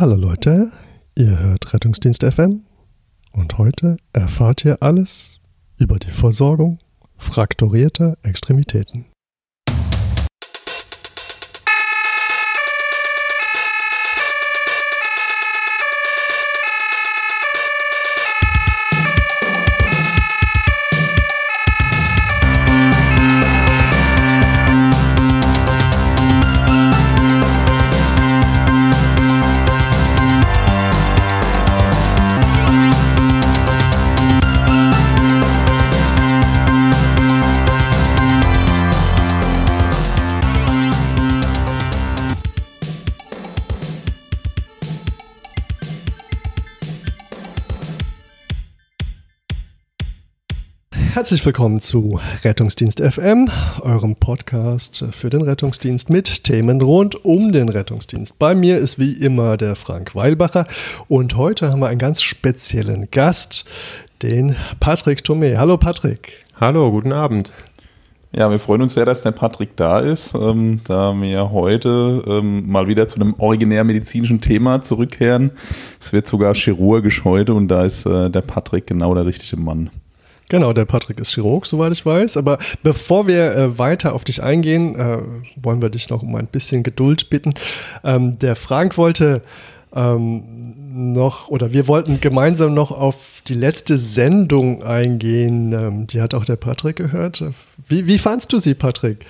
Hallo Leute, ihr hört Rettungsdienst FM und heute erfahrt ihr alles über die Versorgung frakturierter Extremitäten. Herzlich willkommen zu Rettungsdienst FM, eurem Podcast für den Rettungsdienst mit Themen rund um den Rettungsdienst. Bei mir ist wie immer der Frank Weilbacher und heute haben wir einen ganz speziellen Gast, den Patrick Thome. Hallo Patrick. Hallo, guten Abend. Ja, wir freuen uns sehr, dass der Patrick da ist, ähm, da wir heute ähm, mal wieder zu einem originär medizinischen Thema zurückkehren. Es wird sogar chirurgisch heute und da ist äh, der Patrick genau der richtige Mann. Genau, der Patrick ist Chirurg, soweit ich weiß. Aber bevor wir äh, weiter auf dich eingehen, äh, wollen wir dich noch um ein bisschen Geduld bitten. Ähm, der Frank wollte ähm, noch, oder wir wollten gemeinsam noch auf die letzte Sendung eingehen. Ähm, die hat auch der Patrick gehört. Wie, wie fandst du sie, Patrick?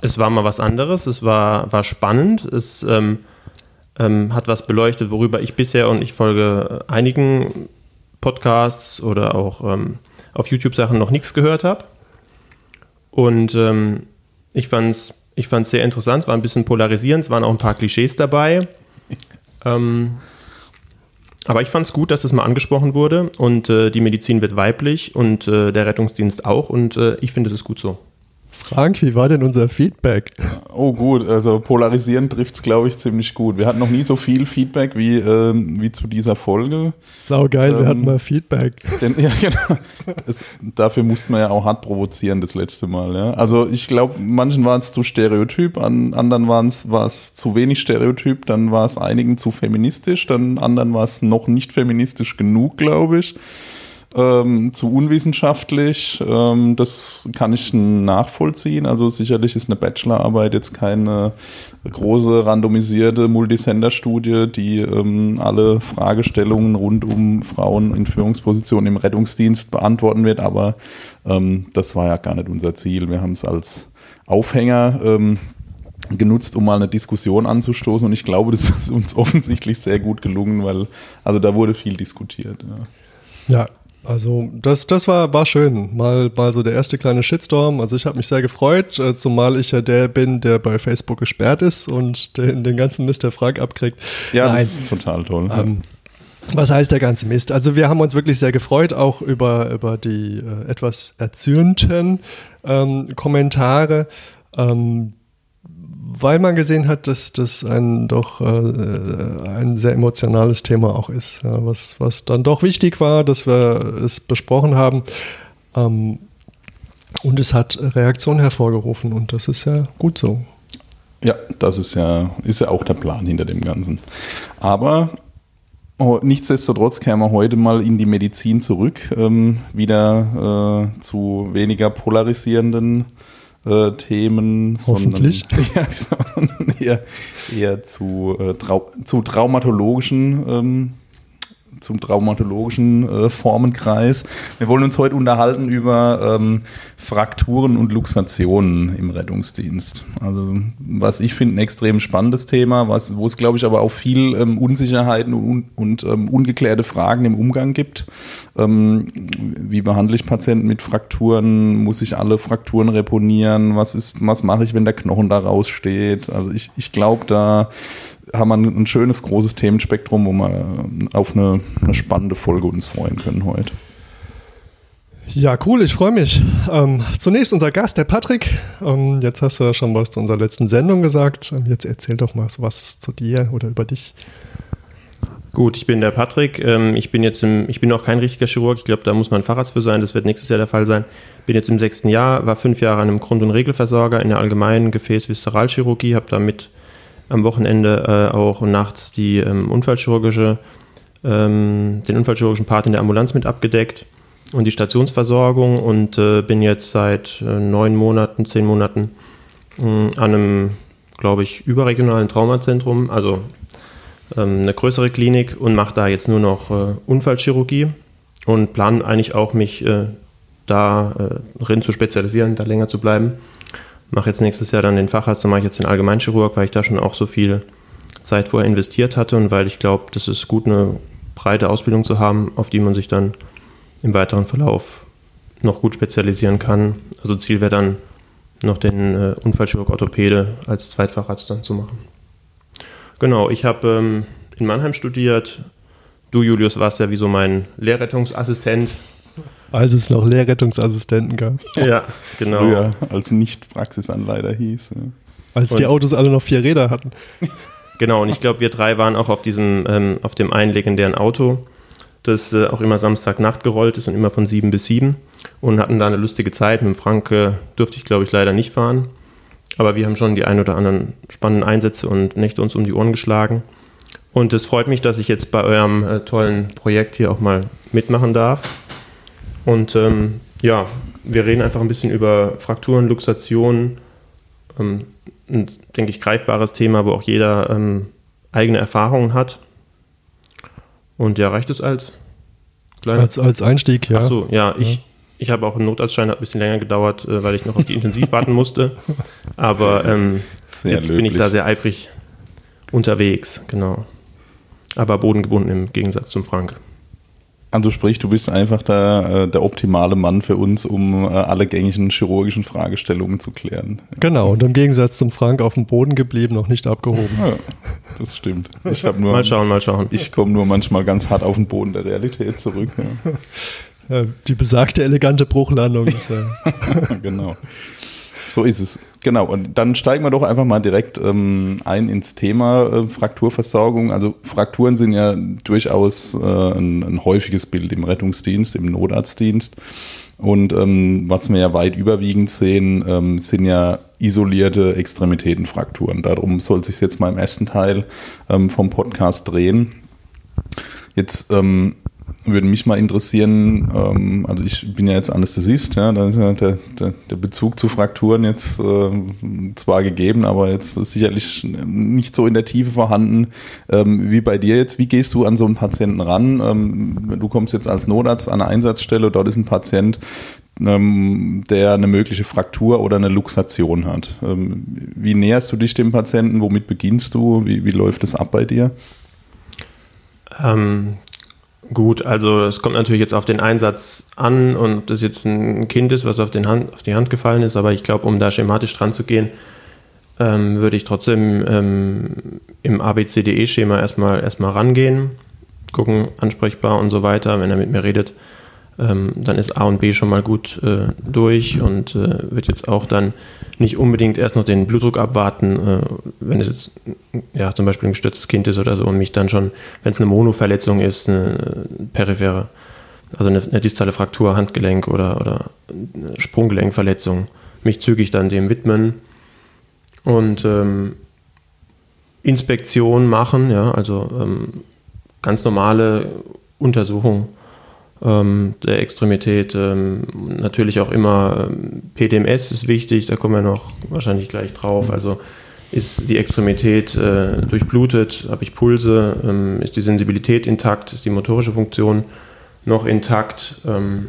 Es war mal was anderes, es war, war spannend, es ähm, ähm, hat was beleuchtet, worüber ich bisher und ich folge einigen Podcasts oder auch ähm, auf YouTube-Sachen noch nichts gehört habe. Und ähm, ich fand es ich fand's sehr interessant, war ein bisschen polarisierend, es waren auch ein paar Klischees dabei. Ähm, aber ich fand es gut, dass das mal angesprochen wurde und äh, die Medizin wird weiblich und äh, der Rettungsdienst auch und äh, ich finde, es ist gut so. Frank, wie war denn unser Feedback? Oh gut, also polarisieren trifft es, glaube ich, ziemlich gut. Wir hatten noch nie so viel Feedback wie, ähm, wie zu dieser Folge. Sau geil, ähm, wir hatten mal Feedback. Denn, ja, genau. Es, dafür mussten wir ja auch hart provozieren das letzte Mal. Ja. Also ich glaube, manchen waren es zu stereotyp, an anderen waren es zu wenig stereotyp, dann war es einigen zu feministisch, dann anderen war es noch nicht feministisch genug, glaube ich ähm, zu unwissenschaftlich. Ähm, das kann ich nachvollziehen. Also sicherlich ist eine Bachelorarbeit jetzt keine große randomisierte Multisender-Studie, die ähm, alle Fragestellungen rund um Frauen in Führungspositionen im Rettungsdienst beantworten wird. Aber ähm, das war ja gar nicht unser Ziel. Wir haben es als Aufhänger ähm, genutzt, um mal eine Diskussion anzustoßen. Und ich glaube, das ist uns offensichtlich sehr gut gelungen, weil also da wurde viel diskutiert. Ja, ja also das, das war, war schön. Mal, mal so der erste kleine Shitstorm. Also ich habe mich sehr gefreut, äh, zumal ich ja der bin, der bei Facebook gesperrt ist und den, den ganzen Mist der Frag abkriegt. Ja, Nein. das ist total toll. Ähm, was heißt der ganze Mist? Also wir haben uns wirklich sehr gefreut, auch über, über die äh, etwas erzürnten ähm, Kommentare. Ähm, weil man gesehen hat, dass das ein doch äh, ein sehr emotionales Thema auch ist, ja, was, was dann doch wichtig war, dass wir es besprochen haben. Ähm, und es hat Reaktionen hervorgerufen und das ist ja gut so. Ja, das ist ja, ist ja auch der Plan hinter dem Ganzen. Aber oh, nichtsdestotrotz kämen wir heute mal in die Medizin zurück, ähm, wieder äh, zu weniger polarisierenden äh, Themen, Hoffentlich. sondern ja, eher, eher zu, äh, trau zu traumatologischen ähm, zum traumatologischen äh, Formenkreis. Wir wollen uns heute unterhalten über ähm, Frakturen und Luxationen im Rettungsdienst. Also was ich finde ein extrem spannendes Thema, was, wo es glaube ich aber auch viel ähm, Unsicherheiten und, und ähm, ungeklärte Fragen im Umgang gibt. Ähm, wie behandle ich Patienten mit Frakturen? Muss ich alle Frakturen reponieren? Was was mache ich, wenn der Knochen da raussteht? Also ich, ich glaube, da haben wir ein, schönes, großes Themenspektrum, wo wir auf eine, eine spannende Folge uns freuen können heute. Ja, cool, ich freue mich. Ähm, zunächst unser Gast, der Patrick. Ähm, jetzt hast du ja schon was zu unserer letzten Sendung gesagt. Ähm, jetzt erzähl doch mal was zu dir oder über dich. Gut, ich bin der Patrick. Ähm, ich bin jetzt im, ich bin noch kein richtiger Chirurg. Ich glaube, da muss man Facharzt für sein. Das wird nächstes Jahr der Fall sein. Bin jetzt im sechsten Jahr, war fünf Jahre an einem Grund- und Regelversorger in der allgemeinen Gefäß-Viszeralchirurgie, habe damit am Wochenende äh, auch nachts die ähm, unfallchirurgische, ähm, den unfallchirurgischen Part in der Ambulanz mit abgedeckt und die Stationsversorgung und äh, bin jetzt seit äh, neun Monaten, zehn Monaten mh, an einem, glaube ich, überregionalen Traumazentrum, also ähm, eine größere Klinik und mache da jetzt nur noch äh, Unfallchirurgie und plane eigentlich auch mich äh, darin zu spezialisieren, da länger zu bleiben. Mache jetzt nächstes Jahr dann den Facharzt, dann mache ich jetzt den Allgemeinchirurg, weil ich da schon auch so viel Zeit vorher investiert hatte und weil ich glaube, das ist gut, eine breite Ausbildung zu haben, auf die man sich dann im weiteren Verlauf noch gut spezialisieren kann. Also Ziel wäre dann noch den äh, Unfallchirurg Orthopäde als Zweitfacharzt dann zu machen. Genau, ich habe ähm, in Mannheim studiert. Du, Julius, warst ja wie so mein Lehrrettungsassistent. Als es noch Lehrrettungsassistenten gab. Ja, genau. Früher als Nicht-Praxisanleiter hieß. Ja. Als die Und- Autos alle noch vier Räder hatten. Genau, und ich glaube, wir drei waren auch auf diesem, ähm, auf dem einen legendären Auto, das äh, auch immer Samstagnacht gerollt ist und immer von sieben bis sieben und hatten da eine lustige Zeit. Mit dem Frank äh, durfte ich, glaube ich, leider nicht fahren. Aber wir haben schon die ein oder anderen spannenden Einsätze und Nächte uns um die Ohren geschlagen. Und es freut mich, dass ich jetzt bei eurem äh, tollen Projekt hier auch mal mitmachen darf. Und ähm, ja, wir reden einfach ein bisschen über Frakturen, Luxationen. Ähm, ein, denke ich, greifbares Thema, wo auch jeder ähm, eigene Erfahrungen hat. Und ja, reicht es als kleiner Als, als Einstieg, ja. Ach so, ja, ich, ich habe auch einen Notarztschein, hat ein bisschen länger gedauert, äh, weil ich noch auf die Intensiv warten musste. Aber ähm, jetzt bin ich löblich. da sehr eifrig unterwegs, genau. Aber bodengebunden im Gegensatz zum Frank. Also sprich, du bist einfach der, äh, der optimale Mann für uns, um äh, alle gängigen chirurgischen Fragestellungen zu klären. Genau, und im Gegensatz zum Frank auf dem Boden geblieben, noch nicht abgehoben. Ja, das stimmt. Ich habe nur, Mal schauen, mal schauen. ich komme nur manchmal ganz hart auf den Boden der Realität zurück. Ja. Äh, Die besagte elegante Bruchlandung ist ja. genau. So ist es. Genau. Und dann steigen wir doch einfach mal direkt ähm, ein ins Thema äh, Frakturversorgung. Also Frakturen sind ja durchaus äh, ein, ein häufiges Bild im Rettungsdienst, im Notarztdienst. Und ähm, was wir ja weit überwiegend sehen, ähm, sind ja isolierte Extremitätenfrakturen. Darum soll es sich jetzt mal im ersten Teil ähm, vom Podcast drehen. Jetzt ähm, würde mich mal interessieren, ähm, also ich bin ja jetzt Anästhesist, ja, da ist ja der, der, der Bezug zu Frakturen jetzt äh, zwar gegeben, aber jetzt ist sicherlich nicht so in der Tiefe vorhanden ähm, wie bei dir jetzt. Wie gehst du an so einen Patienten ran? Ähm, du kommst jetzt als Notarzt an eine Einsatzstelle, dort ist ein Patient, ähm, der eine mögliche Fraktur oder eine Luxation hat. Ähm, wie näherst du dich dem Patienten? Womit beginnst du? Wie, wie läuft es ab bei dir? Ähm, gut, also es kommt natürlich jetzt auf den Einsatz an und ob das jetzt ein Kind ist, was auf, den Hand, auf die Hand gefallen ist, aber ich glaube, um da schematisch dran zu gehen, ähm, würde ich trotzdem ähm, im ABCDE-Schema erstmal, erstmal rangehen, gucken, ansprechbar und so weiter. Wenn er mit mir redet, ähm, dann ist A und B schon mal gut äh, durch und äh, wird jetzt auch dann nicht unbedingt erst noch den Blutdruck abwarten, äh, wenn es jetzt ja, zum Beispiel ein gestürztes Kind ist oder so und mich dann schon, wenn es eine Monoverletzung ist, eine periphere, also eine, eine distale Fraktur, Handgelenk oder, oder Sprunggelenkverletzung, mich zügig dann dem widmen und ähm, Inspektion machen, ja, also ähm, ganz normale Untersuchung ähm, der Extremität. Ähm, natürlich auch immer ähm, PDMS ist wichtig, da kommen wir noch wahrscheinlich gleich drauf. Also ist die Extremität äh, durchblutet, habe ich Pulse, ähm, ist die Sensibilität intakt, ist die motorische Funktion noch intakt, ähm,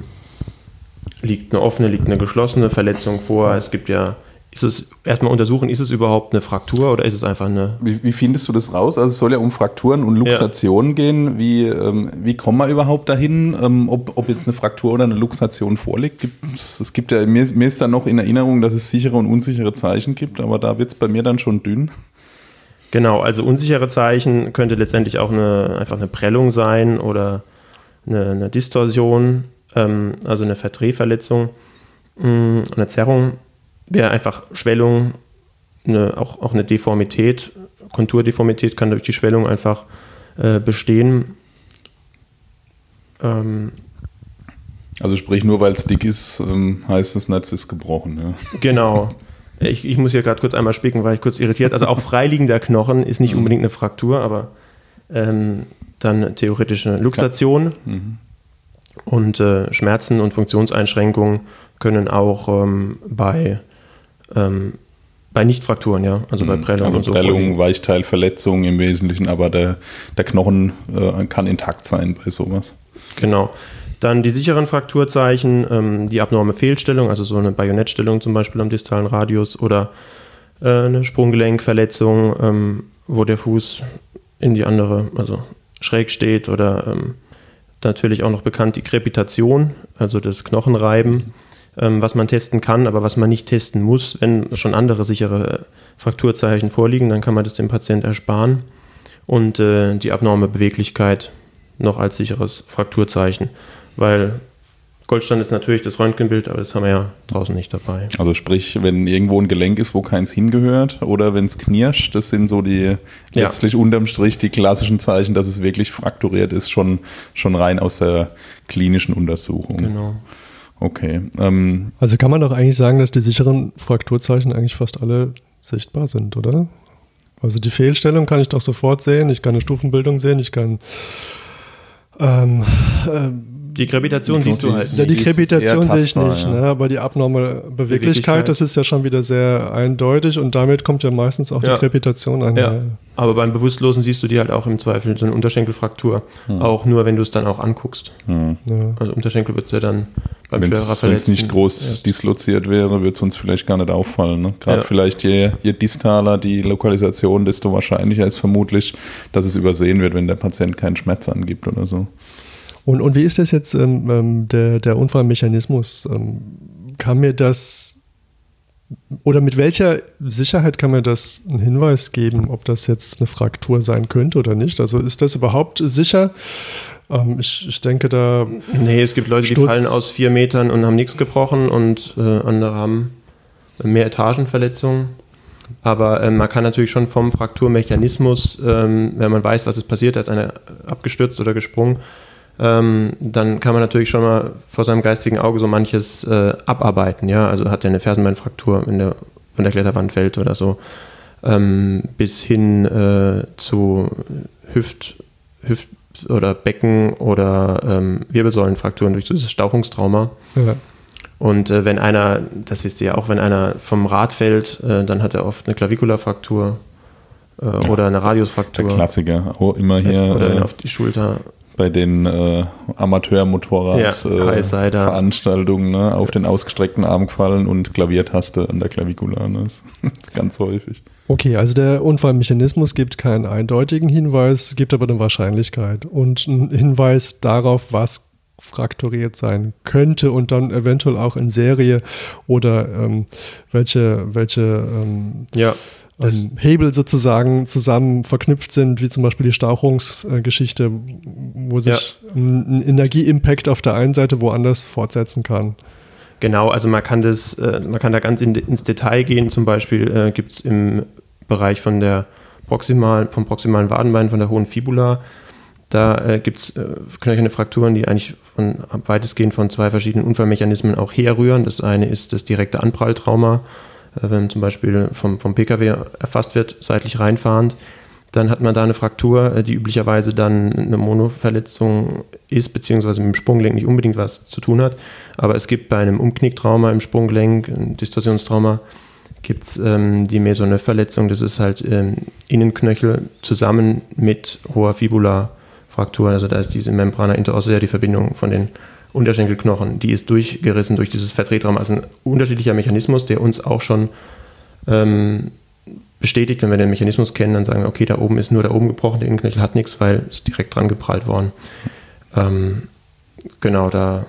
liegt eine offene, liegt eine geschlossene Verletzung vor. Es gibt ja, ist es erstmal untersuchen, ist es überhaupt eine Fraktur oder ist es einfach eine Wie, wie findest du das raus? Also es soll ja um Frakturen und Luxationen gehen. Wie, ähm, wie kommen wir überhaupt dahin, ähm, ob, ob jetzt eine Fraktur oder eine Luxation vorliegt? Gibt's, es gibt ja, mir, mir ist da noch in Erinnerung, dass es sichere und unsichere Zeichen gibt, aber da wird es bei mir dann schon dünn. Genau, also unsichere Zeichen könnte letztendlich auch eine, einfach eine Prellung sein oder eine, eine Distorsion, ähm, also eine Verdrehverletzung, mh, eine Zerrung wäre einfach Schwellung, eine, auch, auch eine Deformität, Konturdeformität kann durch die Schwellung einfach äh, bestehen. Ähm, Also sprich, nur weil es dick ist, ähm, heißt nicht, es ist gebrochen. Ja. Genau. Ich, ich muss hier gerade kurz einmal spicken, weil ich kurz irritiert. Also auch freiliegender Knochen ist nicht unbedingt eine Fraktur, aber ähm, dann theoretisch eine Luxation. Mhm. Und äh, Schmerzen und Funktionseinschränkungen können auch ähm, bei, ähm, bei Nichtfrakturen, ja, also bei Mhm. Prellungen Also und so. Prellung, vorliegen. Weichteilverletzungen im Wesentlichen, aber der, der Knochen äh, kann intakt sein bei sowas. Genau. Dann die sicheren Frakturzeichen, ähm, die abnorme Fehlstellung, also so eine Bajonettstellung zum Beispiel am distalen Radius oder äh, eine Sprunggelenkverletzung, ähm, wo der Fuß in die andere, also schräg steht oder ähm, natürlich auch noch bekannt die Krepitation, also das Knochenreiben, ähm, was man testen kann, aber was man nicht testen muss, wenn schon andere sichere Frakturzeichen vorliegen, dann kann man das dem Patient ersparen. Und äh, die abnorme Beweglichkeit noch als sicheres Frakturzeichen, weil Goldstand ist natürlich das Röntgenbild, aber das haben wir ja draußen nicht dabei. Also sprich, wenn irgendwo ein Gelenk ist, wo keins hingehört oder wenn es knirscht, das sind so die Ja. letztlich unterm Strich die klassischen Zeichen, dass es wirklich frakturiert ist, schon, schon rein aus der klinischen Untersuchung. Genau. Okay. Ähm, Also kann man doch eigentlich sagen, dass die sicheren Frakturzeichen eigentlich fast alle sichtbar sind, oder? Also die Fehlstellung kann ich doch sofort sehen, ich kann eine Stufenbildung sehen, ich kann ähm, ähm, Die Gravitation Die siehst du halt. Gravitation- ja, die Krepitation sehe ich nicht, ja. ne? aber die abnorme Beweglichkeit, Beweglichkeit. das ist ja schon wieder sehr eindeutig und damit kommt ja meistens auch Ja. die Krepitation an. Ja. Aber beim Bewusstlosen siehst du die halt auch im Zweifel, so eine Unterschenkelfraktur. Auch nur, wenn du es dann auch anguckst. hm. Ja. Also Unterschenkel wird es ja dann Wenn es nicht groß erst- disloziert wäre, würde es uns vielleicht gar nicht auffallen. Ne? Gerade Ja. vielleicht je, je distaler die Lokalisation, desto wahrscheinlicher ist vermutlich, dass es übersehen wird, wenn der Patient keinen Schmerz angibt oder so. Und, und wie ist das jetzt, ähm, ähm, der, der Unfallmechanismus? Ähm, kann mir das, oder mit welcher Sicherheit kann mir das einen Hinweis geben, ob das jetzt eine Fraktur sein könnte oder nicht? Also ist das überhaupt sicher? Ähm, ich, ich denke da, Nee, es gibt Leute, die Sturz- fallen aus vier Metern und haben nichts gebrochen und äh, andere haben mehr Etagenverletzungen. Aber ähm, man kann natürlich schon vom Frakturmechanismus, ähm, wenn man weiß, was ist passiert, da ist einer abgestürzt oder gesprungen, ähm, dann kann man natürlich schon mal vor seinem geistigen Auge so manches äh, abarbeiten. Ja? Also hat er eine Fersenbeinfraktur, wenn der von der Kletterwand fällt oder so, ähm, bis hin äh, zu Hüft, Hüft oder Becken oder ähm, Wirbelsäulenfrakturen durch dieses Stauchungstrauma. ja, Und äh, wenn einer, das wisst ihr ja auch, wenn einer vom Rad fällt, äh, dann hat er oft eine Klavikulafraktur äh, oder eine Der Radiusfraktur. Klassiker, auch immer hier Oder wenn äh, er auf die Schulter. Bei den äh, Ja, Amateur-Motorrad-Veranstaltungen Highsider. ne, auf den ausgestreckten Arm gefallen und Klaviertaste an der Klavikula. Ne? Das ist ganz häufig. okay, also der Unfallmechanismus gibt keinen eindeutigen Hinweis, gibt aber eine Wahrscheinlichkeit und einen Hinweis darauf, was frakturiert sein könnte und dann eventuell auch in Serie oder ähm, welche, welche ähm, Ja, ähm, Hebel sozusagen zusammen verknüpft sind, wie zum Beispiel die Stauchungsgeschichte, wo sich ein ein Energieimpact auf der einen Seite woanders fortsetzen kann. Genau, also man kann das, äh, man kann da ganz in, ins Detail gehen. Zum Beispiel äh, gibt es im Bereich von der proximal, vom proximalen Wadenbein, von der hohen Fibula, da äh, gibt es äh, knöcherne Frakturen, die eigentlich von, weitestgehend von zwei verschiedenen Unfallmechanismen auch herrühren. Das eine ist das direkte Anpralltrauma, wenn zum Beispiel vom, vom Pkw erfasst wird, seitlich reinfahrend. Dann hat man da eine Fraktur, äh, die üblicherweise dann eine Monoverletzung ist, beziehungsweise mit dem Sprunggelenk nicht unbedingt was zu tun hat. Aber es gibt bei einem Umknicktrauma im Sprunggelenk, Distorsionstrauma, gibt es ähm, die Mesonephverletzung. Das ist halt ähm, Innenknöchel zusammen mit hoher Fibula-Fraktur. Also da ist diese Membrana interossea, die Verbindung von den Unterschenkelknochen, die ist durchgerissen durch dieses Verdrehtrauma. Also ein unterschiedlicher Mechanismus, der uns auch schon ähm, bestätigt, wenn wir den Mechanismus kennen, dann sagen wir, okay, da oben ist nur da oben gebrochen, der Innenknöchel hat nichts, weil es direkt dran geprallt worden. Ähm, genau, da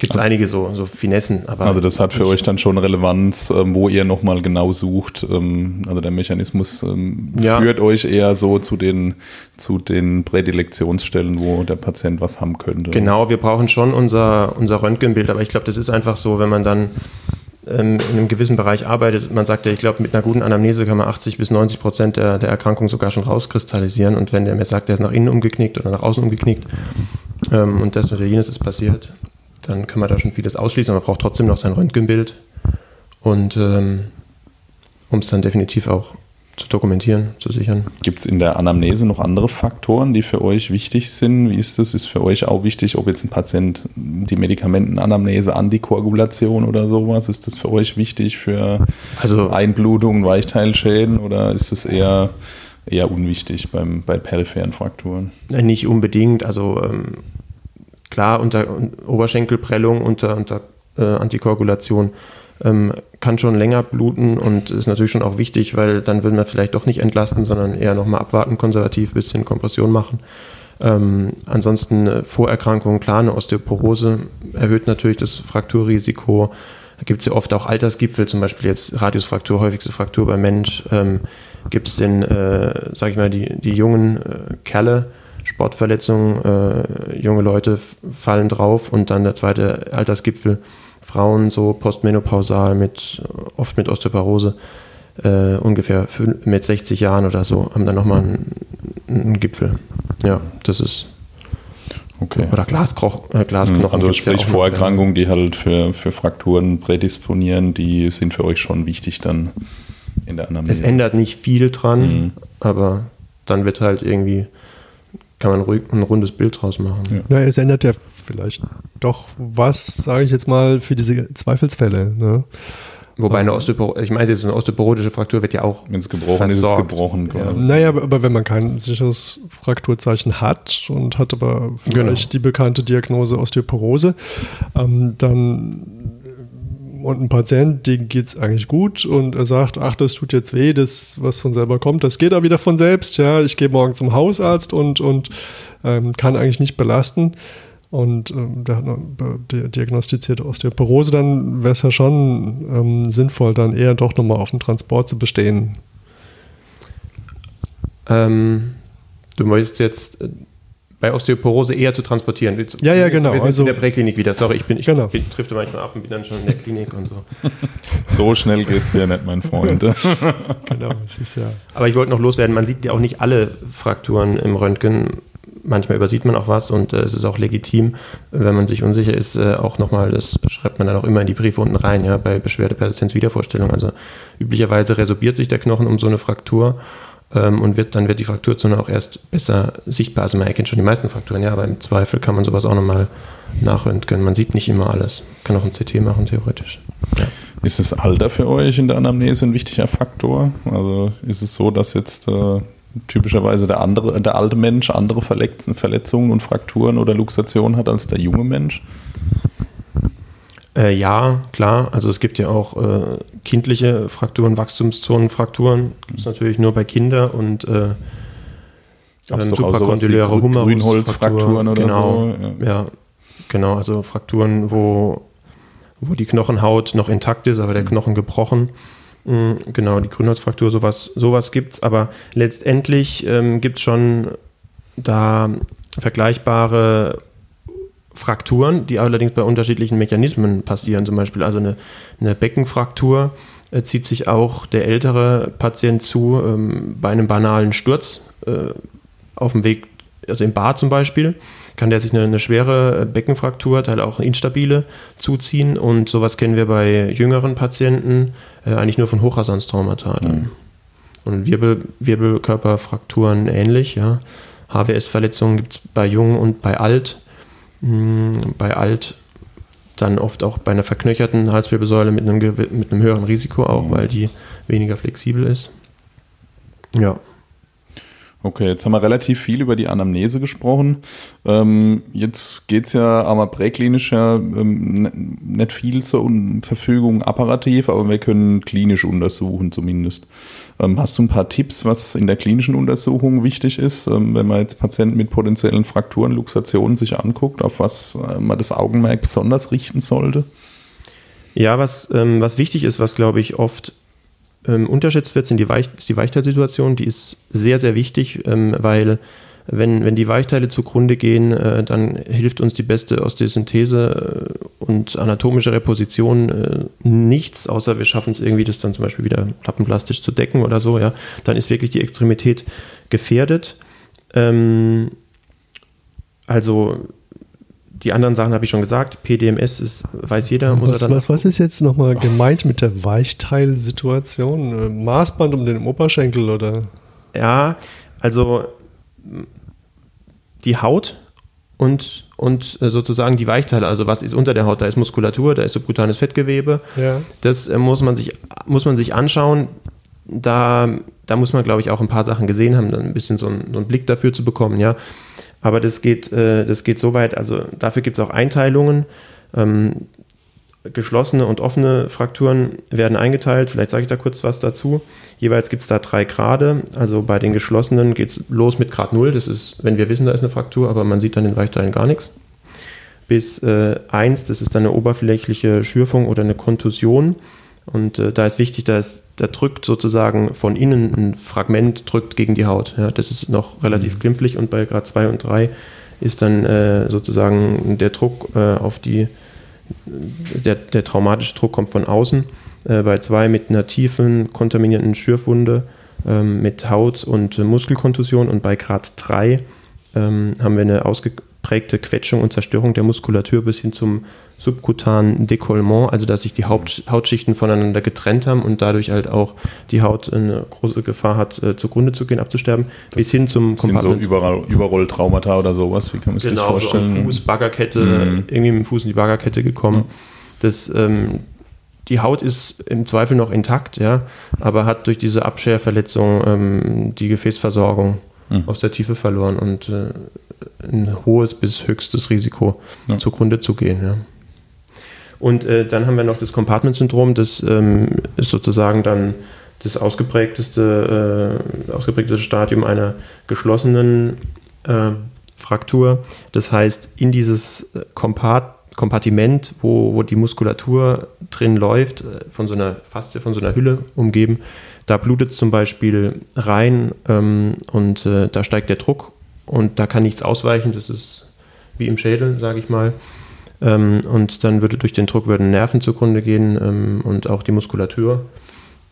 gibt es einige so, so Finessen. Aber Also das hat für euch dann schon Relevanz, ähm, wo ihr nochmal genau sucht. Ähm, also der Mechanismus ähm, Ja. führt euch eher so zu den, zu den Prädilektionsstellen, wo der Patient was haben könnte. Genau, wir brauchen schon unser, unser Röntgenbild, aber ich glaube, das ist einfach so, wenn man dann ähm, in einem gewissen Bereich arbeitet, man sagt ja, ich glaube, mit einer guten Anamnese kann man 80 bis 90 Prozent der, der Erkrankung sogar schon rauskristallisieren und wenn der mir sagt, der ist nach innen umgeknickt oder nach außen umgeknickt ähm, und das oder jenes ist passiert, dann kann man da schon vieles ausschließen, aber man braucht trotzdem noch sein Röntgenbild und ähm, um es dann definitiv auch zu dokumentieren, zu sichern. Gibt es in der Anamnese noch andere Faktoren, die für euch wichtig sind? Wie ist das? Ist für euch auch wichtig, ob jetzt ein Patient die Medikamentenanamnese, Antikoagulation oder sowas, ist das für euch wichtig für also, Einblutungen, Weichteilschäden oder ist es eher, eher unwichtig beim, bei peripheren Frakturen? Nicht unbedingt. Also ähm, klar, unter Oberschenkelprellung, unter, unter äh, Antikoagulation ähm, kann schon länger bluten und ist natürlich schon auch wichtig, weil dann will man vielleicht doch nicht entlasten, sondern eher nochmal abwarten, konservativ, bisschen Kompression machen. Ähm, ansonsten äh, Vorerkrankungen, klar, eine Osteoporose erhöht natürlich das Frakturrisiko. Da gibt es ja oft auch Altersgipfel, zum Beispiel jetzt Radiusfraktur, häufigste Fraktur beim Mensch. Ähm, gibt es den, äh, sag ich mal, die, die jungen äh, Kerle, Sportverletzungen, äh, junge Leute fallen drauf und dann der zweite Altersgipfel Frauen so postmenopausal mit, oft mit Osteoporose, äh, ungefähr mit 60 Jahren oder so, haben dann nochmal einen, einen Gipfel. Ja, das ist. Okay. Oder Glaskroch, äh, Glasknochen. Also sprich ja Vorerkrankungen, die halt für, für Frakturen prädisponieren, die sind für euch schon wichtig dann in der Anamnese. Es ändert nicht viel dran, mhm. aber dann wird halt irgendwie, kann man ruhig ein rundes Bild draus machen. Ja. Na, es ändert ja vielleicht doch was, sage ich jetzt mal, für diese Zweifelsfälle. Ne? Wobei eine Osteoporose, ich meine, eine osteoporosische Fraktur wird ja auch. Wenn es gebrochen versorgt. ist, ist es gebrochen. Quasi. Ja. Naja, aber wenn man kein sicheres Frakturzeichen hat und hat aber vielleicht genau. die bekannte Diagnose Osteoporose, ähm, dann und ein Patient, dem geht es eigentlich gut. Und er sagt, ach, das tut jetzt weh, das, was von selber kommt, das geht auch wieder von selbst, ja, ich gehe morgen zum Hausarzt und, und ähm, kann eigentlich nicht belasten. Und ähm, der hat eine diagnostizierte Osteoporose, dann wäre es ja schon ähm, sinnvoll, dann eher doch nochmal auf den Transport zu bestehen. Ähm, du möchtest jetzt äh, bei Osteoporose eher zu transportieren. Ja, ja, genau. Wir sind also, in der Präklinik wieder. Sorry, ich bin, ich genau. bin, trifft manchmal ab und bin dann schon in der Klinik und so. so schnell geht es hier nicht, mein Freund. genau, es ist ja. Aber ich wollte noch loswerden, man sieht ja auch nicht alle Frakturen im Röntgen manchmal übersieht man auch was und äh, es ist auch legitim, wenn man sich unsicher ist, äh, auch nochmal, das schreibt man dann auch immer in die Briefe unten rein, ja, bei Beschwerde, Persistenz, Wiedervorstellung. Also üblicherweise resorbiert sich der Knochen um so eine Fraktur ähm, und wird, dann wird die Frakturzone auch erst besser sichtbar. Also man erkennt schon die meisten Frakturen, ja, aber im Zweifel kann man sowas auch nochmal nachröntgen. Man sieht nicht immer alles. Kann auch ein CT machen, theoretisch. Ja. Ist das Alter für euch in der Anamnese ein wichtiger Faktor? Also ist es so, dass jetzt äh, typischerweise der andere, der alte Mensch andere Verletzungen und Frakturen oder Luxationen hat als der junge Mensch? Äh, ja, klar. Also es gibt ja auch äh, kindliche Frakturen, Wachstumszonenfrakturen. Gibt es natürlich nur bei Kindern und äh, dann suprakondyläre Grünholzfrakturen oder genau, so. Ja. ja. genau. Also Frakturen, wo, wo die Knochenhaut noch intakt ist, aber der Knochen gebrochen. Mm, genau, die Grünholzfraktur, sowas, sowas gibt es, aber letztendlich ähm, gibt es schon da vergleichbare Frakturen, die allerdings bei unterschiedlichen Mechanismen passieren. Zum Beispiel also eine, eine Beckenfraktur äh, zieht sich auch der ältere Patient zu ähm, bei einem banalen Sturz äh, auf dem Weg, also im Bad zum Beispiel kann der sich eine, eine schwere Beckenfraktur, halt auch eine instabile, zuziehen. Und sowas kennen wir bei jüngeren Patienten äh, eigentlich nur von Hochrasanstraumata. Mhm. Und Wirbel, Wirbelkörperfrakturen ähnlich, ja. HWS-Verletzungen gibt es bei Jung und bei Alt. Bei Alt dann oft auch bei einer verknöcherten Halswirbelsäule mit einem, mit einem höheren Risiko auch, mhm. weil die weniger flexibel ist. Ja. Okay, jetzt haben wir relativ viel über die Anamnese gesprochen. Ähm, jetzt geht es ja aber präklinisch ja ähm, nicht viel zur Verfügung apparativ, aber wir können klinisch untersuchen zumindest. Ähm, hast du ein paar Tipps, was in der klinischen Untersuchung wichtig ist, ähm, wenn man jetzt Patienten mit potenziellen Frakturen, Luxationen sich anguckt, auf was äh, man das Augenmerk besonders richten sollte? Ja, was, ähm, was wichtig ist, was glaube ich oft unterschätzt wird, sind die Weich ist die Weichteilsituation. Die ist sehr, sehr wichtig, weil wenn, wenn die Weichteile zugrunde gehen, äh, dann hilft uns die beste Osteosynthese äh, und anatomische Reposition äh, nichts, außer wir schaffen es irgendwie, das dann zum Beispiel wieder plappenplastisch zu decken oder so. Ja, dann ist wirklich die Extremität gefährdet. Ähm, also die anderen Sachen habe ich schon gesagt. PDMS ist, weiß jeder. Muss was, was, was ist jetzt nochmal gemeint mit der Weichteilsituation? Äh, Maßband um den Oberschenkel oder? Ja, also die Haut und, und äh, sozusagen die Weichteile, also was ist unter der Haut, da ist Muskulatur, da ist subkutanes Fettgewebe. Ja. Das äh, muss, man sich, muss man sich anschauen. Da, da muss man, glaube ich, auch ein paar Sachen gesehen haben, dann ein bisschen so, ein, so einen Blick dafür zu bekommen, ja. Aber das geht, äh, das geht so weit, also dafür gibt es auch Einteilungen. Geschlossene und offene Frakturen werden eingeteilt. Vielleicht sage ich da kurz was dazu. Jeweils gibt es da drei Grade. Also bei den geschlossenen geht es los mit Grad 0. Das ist, wenn wir wissen, da ist eine Fraktur, aber man sieht dann in Weichteilen gar nichts. Bis äh, 1, das ist dann eine oberflächliche Schürfung oder eine Kontusion. Und äh, da ist wichtig, dass da drückt sozusagen von innen ein Fragment drückt gegen die Haut. Ja, das ist noch relativ mhm. glimpflich und bei Grad 2 und 3 ist dann äh, sozusagen der Druck äh, auf die der, der traumatische Druck kommt von außen. Äh, bei zwei mit einer tiefen, kontaminierten Schürfwunde ähm, mit Haut- und äh, Muskelkontusion und bei Grad 3 ähm, haben wir eine ausgeprägte Quetschung und Zerstörung der Muskulatur bis hin zum subkutanen Dekollement, also dass sich die Haut, Hautschichten voneinander getrennt haben und dadurch halt auch die Haut eine große Gefahr hat, äh, zugrunde zu gehen, abzusterben, das bis hin zum Compartment. Sind so Überroll Überrolltraumata oder sowas, wie kann man sich genau, das vorstellen? So Fuß, Baggerkette, mhm. irgendwie mit dem Fuß in die Baggerkette gekommen. Mhm. Das, ähm, die Haut ist im Zweifel noch intakt, ja, aber hat durch diese Abscherverletzung ähm, die Gefäßversorgung mhm. aus der Tiefe verloren und äh, ein hohes bis höchstes Risiko ja. zugrunde zu gehen. Ja. Und äh, dann haben wir noch das Compartment-Syndrom, das ähm, ist sozusagen dann das ausgeprägteste, äh, ausgeprägteste Stadium einer geschlossenen äh, Fraktur. Das heißt, in dieses äh, Kompart Kompartiment, wo, wo die Muskulatur drin läuft, äh, von so einer Faszie, von so einer Hülle umgeben, da blutet zum Beispiel rein ähm, und äh, da steigt der Druck und da kann nichts ausweichen. Das ist wie im Schädel, sage ich mal. Ähm, und dann würde durch den Druck würden Nerven zugrunde gehen ähm, und auch die Muskulatur.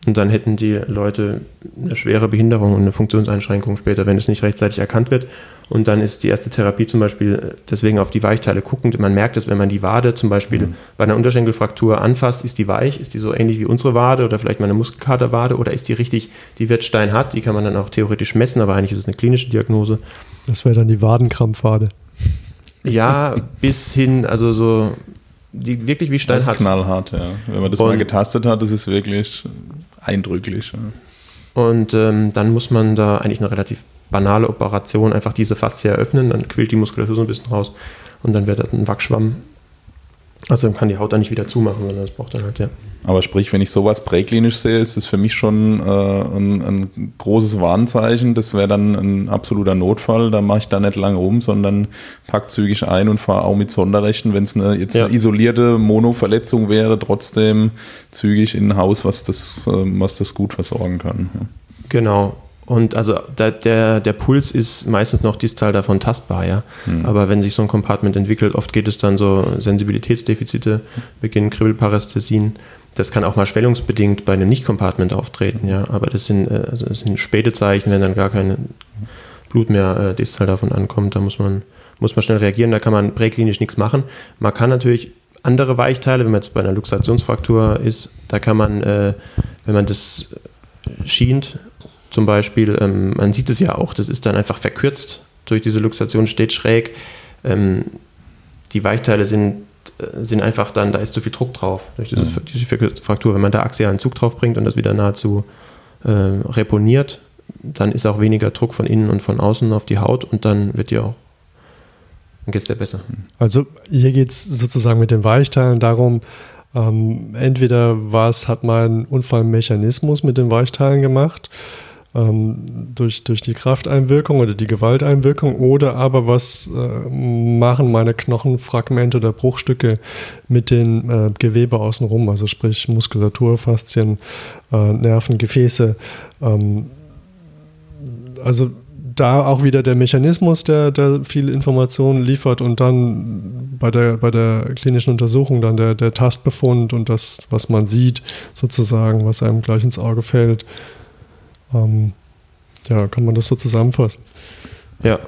Und dann hätten die Leute eine schwere Behinderung und eine Funktionseinschränkung später, wenn es nicht rechtzeitig erkannt wird. Und dann ist die erste Therapie zum Beispiel deswegen auf die Weichteile guckend. Man merkt es, wenn man die Wade zum Beispiel mhm. bei einer Unterschenkelfraktur anfasst, ist die weich, ist die so ähnlich wie unsere Wade oder vielleicht mal eine Muskelkaterwade oder ist die richtig, die wird steinhart, die kann man dann auch theoretisch messen, aber eigentlich ist es eine klinische Diagnose. Das wäre dann die Wadenkrampfwade. Ja, bis hin, also so, die wirklich wie steinhart. Das ist knallhart, ja. Wenn man das und, mal getastet hat, das ist wirklich eindrücklich. Ja. Und ähm, dann muss man da eigentlich eine relativ banale Operation einfach diese Faszie eröffnen, dann quillt die Muskulatur so ein bisschen raus und dann wird das ein Wachschwamm. Also dann kann die Haut da nicht wieder zumachen, sondern das braucht dann halt, ja. Aber sprich, wenn ich sowas präklinisch sehe, ist das für mich schon äh, ein, ein, großes Warnzeichen. Das wäre dann ein absoluter Notfall. Da mache ich da nicht lange rum, sondern pack zügig ein und fahre auch mit Sonderrechten, wenn es eine, jetzt ja. eine isolierte Monoverletzung wäre, trotzdem zügig in ein Haus, was das, äh, was das gut versorgen kann. Genau. Und also der, der, der Puls ist meistens noch distal davon tastbar, ja. Mhm. Aber wenn sich so ein Compartment entwickelt, oft geht es dann so Sensibilitätsdefizite, beginnen Kribbelparästhesien das kann auch mal schwellungsbedingt bei einem Nicht-Compartment auftreten, ja. Aber das sind, äh, also das sind späte Zeichen, wenn dann gar kein Blut mehr äh, distal davon ankommt. Da muss man, muss man schnell reagieren. Da kann man präklinisch nichts machen. Man kann natürlich andere Weichteile, wenn man jetzt bei einer Luxationsfraktur ist, da kann man, äh, wenn man das schient, zum Beispiel, ähm, man sieht es ja auch, das ist dann einfach verkürzt durch diese Luxation, steht schräg. Ähm, die Weichteile sind äh, sind einfach dann, da ist zu viel Druck drauf durch diese, mhm. diese Fraktur. Wenn man da axialen Zug drauf bringt und das wieder nahezu äh, reponiert, dann ist auch weniger Druck von innen und von außen auf die Haut und dann wird die auch, dann geht es dir besser. Also hier geht es sozusagen mit den Weichteilen darum, ähm, entweder was hat man Unfallmechanismus mit den Weichteilen gemacht, ähm, durch, durch die Krafteinwirkung oder die Gewalteinwirkung oder aber was äh, machen meine Knochenfragmente oder Bruchstücke mit den äh, Gewebe außenrum, also sprich Muskulatur, Faszien, äh, Nerven, Gefäße. Ähm, also da auch wieder der Mechanismus, der, der viel Informationen liefert und dann bei der, bei der klinischen Untersuchung dann der, der Tastbefund und das, was man sieht, sozusagen, was einem gleich ins Auge fällt. Ähm, ja, kann man das so zusammenfassen? Ja,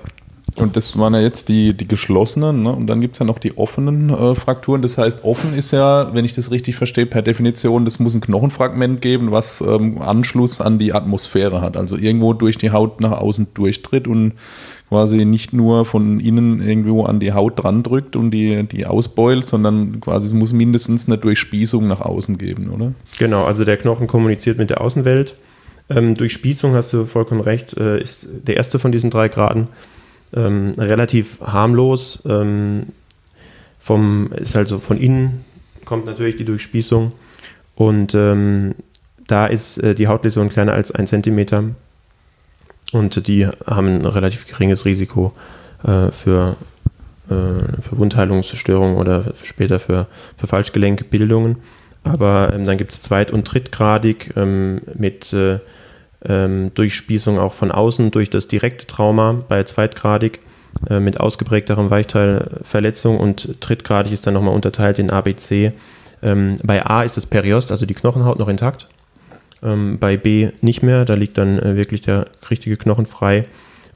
Und das waren ja jetzt die, die geschlossenen, ne? und dann gibt es ja noch die offenen äh, Frakturen. Das heißt, offen ist ja, wenn ich das richtig verstehe, per Definition, das muss ein Knochenfragment geben, was ähm, Anschluss an die Atmosphäre hat. Also irgendwo durch die Haut nach außen durchtritt und quasi nicht nur von innen irgendwo an die Haut dran drückt und die, die ausbeult, sondern quasi es muss mindestens eine Durchspießung nach außen geben, oder? Genau, also der Knochen kommuniziert mit der Außenwelt. Ähm, Durchspießung, hast du vollkommen recht, äh, ist der erste von diesen drei Graden ähm, relativ harmlos. Ähm, vom, ist also von innen kommt natürlich die Durchspießung und ähm, da ist äh, die Hautläsion kleiner als ein Zentimeter und die haben ein relativ geringes Risiko äh, für, äh, für Wundheilungsstörungen oder später für, für Falschgelenkbildungen. Aber ähm, dann gibt es zweit- und drittgradig ähm, mit äh, ähm, Durchspießung auch von außen durch das direkte Trauma bei zweitgradig äh, mit ausgeprägterem Weichteilverletzung und drittgradig ist dann nochmal unterteilt in ABC. Ähm, bei A ist das Periost, also die Knochenhaut noch intakt. Ähm, bei B nicht mehr, da liegt dann äh, wirklich der richtige Knochen frei.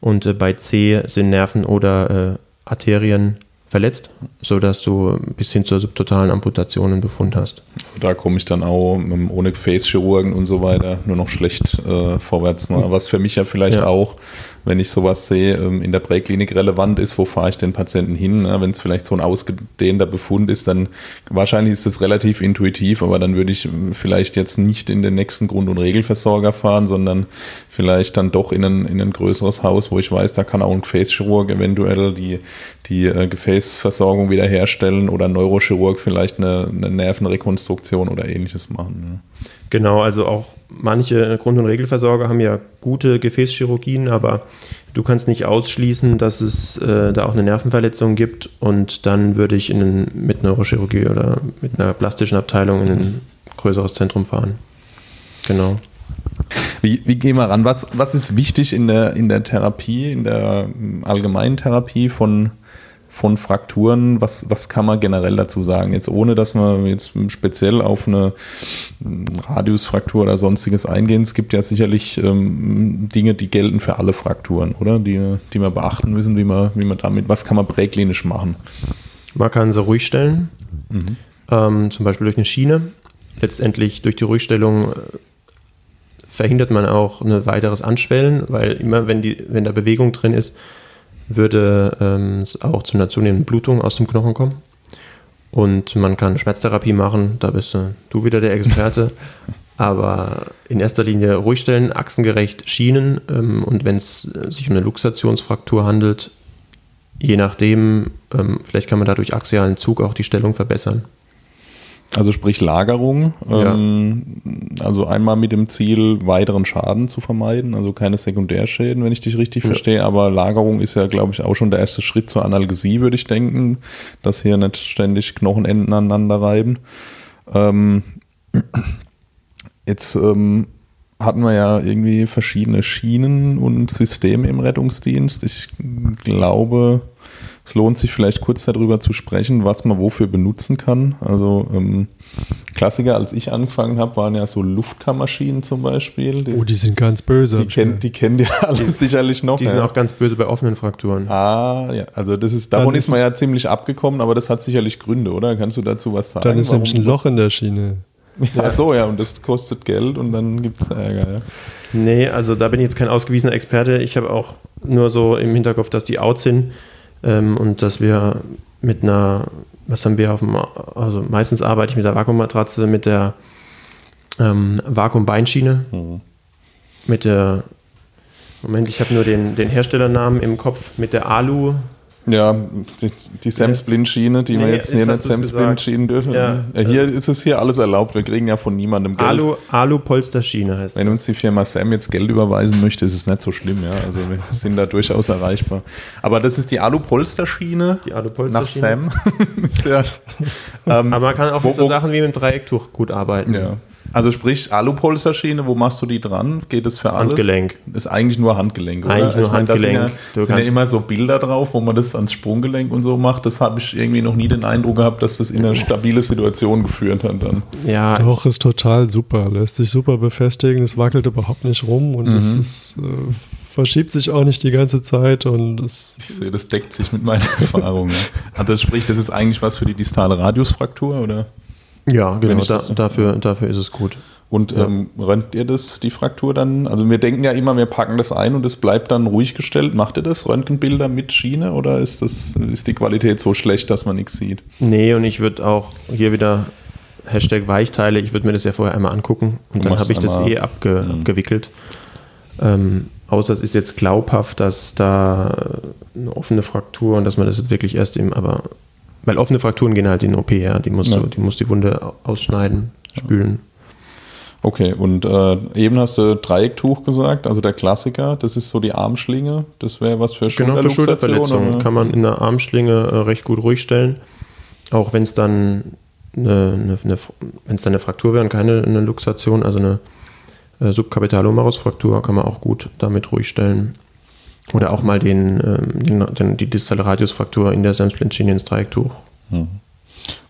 Und äh, bei C sind Nerven oder äh, Arterien verletzt, sodass du bis hin zur subtotalen Amputation einen Befund hast. Da komme ich dann auch ähm, ohne Gefäßchirurgen und so weiter nur noch schlecht äh, vorwärts. Ne? Was für mich ja vielleicht ja. auch wenn ich sowas sehe, ähm, in der Präklinik relevant ist, wo fahre ich den Patienten hin? Ne? Wenn es vielleicht so ein ausgedehnter Befund ist, dann wahrscheinlich ist das relativ intuitiv, aber dann würde ich ähm, vielleicht jetzt nicht in den nächsten Grund- und Regelversorger fahren, sondern vielleicht dann doch in ein, in ein größeres Haus, wo ich weiß, da kann auch ein Gefäßchirurg eventuell die, die äh, Gefäßversorgung wiederherstellen oder ein Neurochirurg vielleicht eine, eine Nervenrekonstruktion oder ähnliches machen. Ja. Genau, also auch manche Grund- und Regelversorger haben ja gute Gefäßchirurgien, aber du kannst nicht ausschließen, dass es äh, da auch eine Nervenverletzung gibt und dann würde ich in einen, mit Neurochirurgie oder mit einer plastischen Abteilung in ein größeres Zentrum fahren. Genau. Wie, wie gehen wir ran? Was, was ist wichtig in der, in der Therapie, in der allgemeinen Therapie von von Frakturen, was, was kann man generell dazu sagen? Jetzt ohne, dass man jetzt speziell auf eine Radiusfraktur oder sonstiges eingehen. Es gibt ja sicherlich ähm, Dinge, die gelten für alle Frakturen, oder? Die, die man beachten müssen, wie man, wie man damit, was kann man präklinisch machen? Man kann sie ruhig stellen, mhm. ähm, zum Beispiel durch eine Schiene. Letztendlich durch die Ruhigstellung äh, verhindert man auch ein weiteres Anschwellen, weil immer, wenn, die, wenn da Bewegung drin ist, würde ähm, es auch zu einer zunehmenden Blutung aus dem Knochen kommen. Und man kann Schmerztherapie machen, da bist du wieder der Experte. Aber in erster Linie ruhig stellen, achsengerecht schienen. Ähm, und wenn es sich um eine Luxationsfraktur handelt, je nachdem, ähm, vielleicht kann man dadurch axialen Zug auch die Stellung verbessern. Also sprich Lagerung, ja. ähm, also einmal mit dem Ziel, weiteren Schaden zu vermeiden, also keine Sekundärschäden, wenn ich dich richtig ja. verstehe, aber Lagerung ist ja, glaube ich, auch schon der erste Schritt zur Analgesie, würde ich denken, dass hier nicht ständig Knochenenden aneinander reiben. Ähm, jetzt ähm, hatten wir ja irgendwie verschiedene Schienen und Systeme im Rettungsdienst. Ich glaube, es lohnt sich vielleicht kurz darüber zu sprechen, was man wofür benutzen kann. Also ähm, Klassiker, als ich angefangen habe, waren ja so Luftkammermaschinen zum Beispiel. Die, oh, die sind ganz böse. Die, kennt, die kennen die alle die, sicherlich noch. Die sind auch ganz böse bei offenen Frakturen. Ah, ja, also das ist, davon ist man ja ziemlich abgekommen, aber das hat sicherlich Gründe, oder? Kannst du dazu was sagen? Dann ist nämlich ein Loch in der Schiene. Ja, so, ja, und das kostet Geld und dann gibt es Ärger, ja. Nee, also da bin ich jetzt kein ausgewiesener Experte. Ich habe auch nur so im Hinterkopf, dass die out sind ähm, und dass wir mit einer, was haben wir auf dem, also meistens arbeite ich mit der Vakuummatratze, mit der ähm, Vakuumbeinschiene, mhm. mit der, Moment, ich habe nur den, den Herstellernamen im Kopf, mit der Alu, ja, die, die Samsplin-Schiene, die nee, wir jetzt hier nicht Samsplin-Schienen dürfen. Ja. ja. hier ist es hier alles erlaubt. Wir kriegen ja von niemandem Geld. Alu, Alu-Polsterschiene heißt Wenn uns die Firma Sam jetzt Geld überweisen möchte, ist es nicht so schlimm. Ja, also wir sind da durchaus erreichbar. Aber das ist die Alu-Polsterschiene. Die Alu-Polsterschiene. Nach Sam. ja, ähm, Aber man kann auch mit so Sachen wie mit dem Dreiecktuch gut arbeiten. Ja. Also sprich Alupolsterschiene, wo machst du die dran? Geht das für alles? Handgelenk. Ist eigentlich nur Handgelenk, oder? Eigentlich nur meine, Handgelenk. Da sind, ja, sind ja immer so Bilder drauf, wo man das ans Sprunggelenk und so macht. Das habe ich irgendwie noch nie den Eindruck gehabt, dass das in eine stabile Situation geführt hat dann. Ja. Doch, ist total super. Lässt sich super befestigen. Es wackelt überhaupt nicht rum und es mhm. ist äh, verschiebt sich auch nicht die ganze Zeit und es Ich sehe, das deckt sich mit meinen Erfahrungen. Also sprich, das ist eigentlich was für die distale Radiusfraktur, oder? Ja, genau, da, dafür, dafür ist es gut. Und Ja. ähm, röntgt ihr das, die Fraktur dann? Also wir denken ja immer, wir packen das ein und es bleibt dann ruhig gestellt. Macht ihr das? Röntgenbilder mit Schiene oder ist das ist die Qualität so schlecht, dass man nichts sieht? Nee, und ich würde auch hier wieder Hashtag Weichteile, ich würde mir das ja vorher einmal angucken und Du dann habe ich das eh abge, Mhm. abgewickelt. Ähm, außer es ist jetzt glaubhaft, dass da eine offene Fraktur und dass man das jetzt wirklich erst im, aber weil offene Frakturen gehen halt in den OP, ja, die musst Ja. du, die musst die Wunde au- ausschneiden, spülen. Okay, und äh, eben hast du Dreiecktuch gesagt, also der Klassiker, das ist so die Armschlinge. Das wäre was für Genau, für Schulterverletzungen oder? kann man in der Armschlinge äh, recht gut ruhig stellen. Auch wenn es dann eine, eine, wenn es dann eine Fraktur wäre und keine eine Luxation, also eine äh, Subcapitalumarus-Fraktur, kann man auch gut damit ruhig stellen. Oder auch mal den, ähm, den, den, die distale Radiusfraktur in der Samsplint-Schiene ins Dreiecktuch.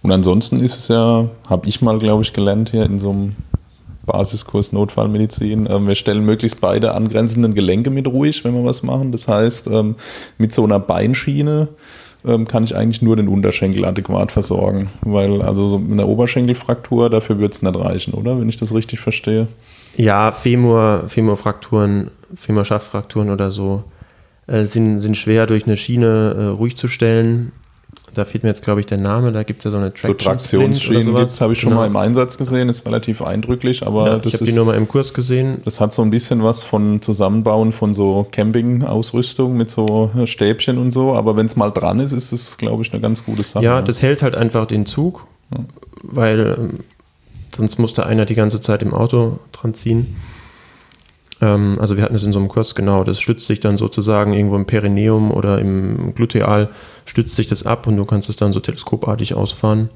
Und ansonsten ist es ja, habe ich mal, glaube ich, gelernt hier in so einem Basiskurs Notfallmedizin, ähm, wir stellen möglichst beide angrenzenden Gelenke mit ruhig, wenn wir was machen. Das heißt, ähm, mit so einer Beinschiene kann ich eigentlich nur den Unterschenkel adäquat versorgen, weil also so eine Oberschenkelfraktur, dafür wird es nicht reichen, oder? Wenn ich das richtig verstehe. Ja, Femur, Femurfrakturen, Femurschaftfrakturen oder so äh, sind, sind schwer durch eine Schiene äh, ruhig zu stellen. Da fehlt mir jetzt, glaube ich, der Name. Da gibt es ja so eine So Traction Traktionsschienen Splint oder gibt habe ich schon Genau. mal im Einsatz gesehen, ist relativ eindrücklich, aber Ja, das ich habe die nur mal im Kurs gesehen. Das hat so ein bisschen was von Zusammenbauen von so Camping-Ausrüstung mit so Stäbchen und so, aber wenn es mal dran ist, ist es, glaube ich, eine ganz gute Sache. Ja, das hält halt einfach den Zug, weil ähm, sonst musste einer die ganze Zeit im Auto dran ziehen. Ähm, also wir hatten es in so einem Kurs, genau, das stützt sich dann sozusagen irgendwo im Perineum oder im Gluteal, stützt sich das ab und du kannst es dann so teleskopartig ausfahren.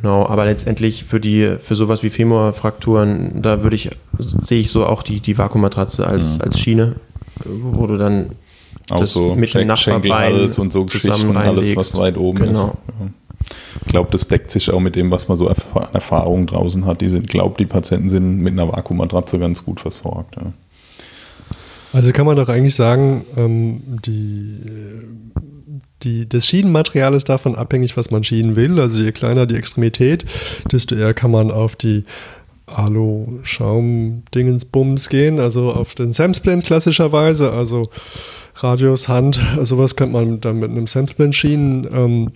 Genau, aber letztendlich für die, für sowas wie Femurfrakturen, da würde ich, sehe ich so auch die, die Vakuummatratze als, als Schiene, wo du dann auch das so mit dem Schenk- Nachbarbein und so zusammen Geschichten, alles, was weit oben Genau. ist. Ja. Ich glaube, das deckt sich auch mit dem, was man so erf an Erfahrung draußen hat. Ich glaube, die Patienten sind mit einer Vakuummatratze ganz gut versorgt. Ja. Also kann man doch eigentlich sagen, ähm, die, die, das Schienenmaterial ist davon abhängig, was man schienen will. Also je kleiner die Extremität, desto eher kann man auf die Alu-Schaum-Dingensbums gehen, also auf den Samsplint klassischerweise, also Radius, Hand, sowas könnte man dann mit einem Samsplint schienen. Ähm,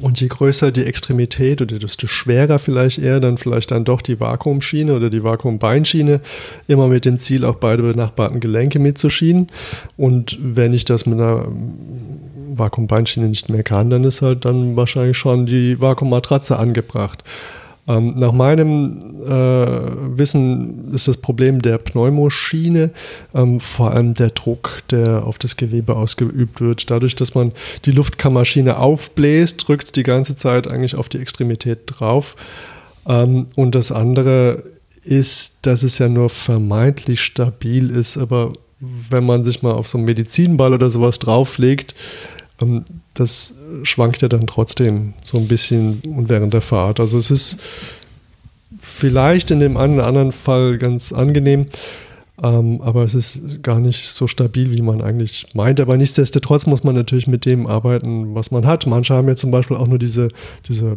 und je größer die Extremität oder desto schwerer vielleicht eher dann vielleicht dann doch die Vakuumschiene oder die Vakuumbeinschiene, immer mit dem Ziel, auch beide benachbarten Gelenke mitzuschienen. Und wenn ich das mit einer Vakuumbeinschiene nicht mehr kann, dann ist halt dann wahrscheinlich schon die Vakuummatratze angebracht. Ähm, nach meinem äh, Wissen ist das Problem der Pneumoschiene ähm, vor allem der Druck, der auf das Gewebe ausgeübt wird. Dadurch, dass man die Luftkammerschiene aufbläst, drückt es die ganze Zeit eigentlich auf die Extremität drauf. Ähm, und das andere ist, dass es ja nur vermeintlich stabil ist, aber wenn man sich mal auf so einen Medizinball oder sowas drauflegt, ähm, das schwankt ja dann trotzdem so ein bisschen während der Fahrt. Also es ist vielleicht in dem einen oder anderen Fall ganz angenehm, ähm, aber es ist gar nicht so stabil, wie man eigentlich meint. Aber nichtsdestotrotz muss man natürlich mit dem arbeiten, was man hat. Manche haben ja zum Beispiel auch nur diese, diese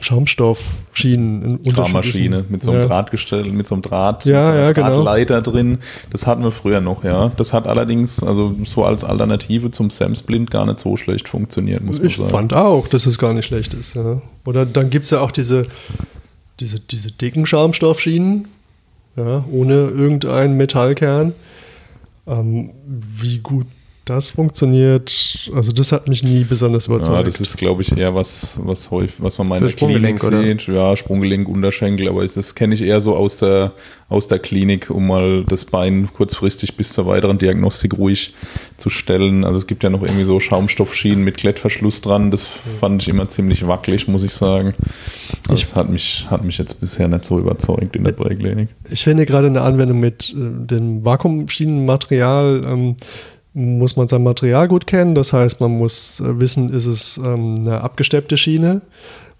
Schaumstoffschienen. Fahrmaschine mit so einem Ja. Drahtgestell, mit so einem Draht, Ja, mit so ja, genau. Drahtleiter drin. Das hatten wir früher noch, ja. Das hat allerdings, also so als Alternative zum Samsplint gar nicht so schlecht funktioniert, muss man Ich sagen. fand auch, dass es gar nicht schlecht ist. Ja. Oder dann gibt es ja auch diese, diese, diese dicken Schaumstoffschienen, ja, ohne irgendeinen Metallkern. Ähm, wie gut das funktioniert, also das hat mich nie besonders Ja, überzeugt. das ist, glaube ich, eher was, was häufig, was man mal in der Klinik Sprunggelenk, oder? sieht. Ja, Sprunggelenk, Unterschenkel, aber das kenne ich eher so aus der, aus der Klinik, um mal das Bein kurzfristig bis zur weiteren Diagnostik ruhig zu stellen. Also es gibt ja noch irgendwie so Schaumstoffschienen mit Klettverschluss dran. Das fand ich immer ziemlich wackelig, muss ich sagen. Das Ich- hat mich, hat mich jetzt bisher nicht so überzeugt in der Präklinik. Ich finde gerade eine Anwendung mit äh, dem Vakuumschienenmaterial ähm, muss man sein Material gut kennen. Das heißt, man muss äh, wissen, ist es ähm, eine abgesteppte Schiene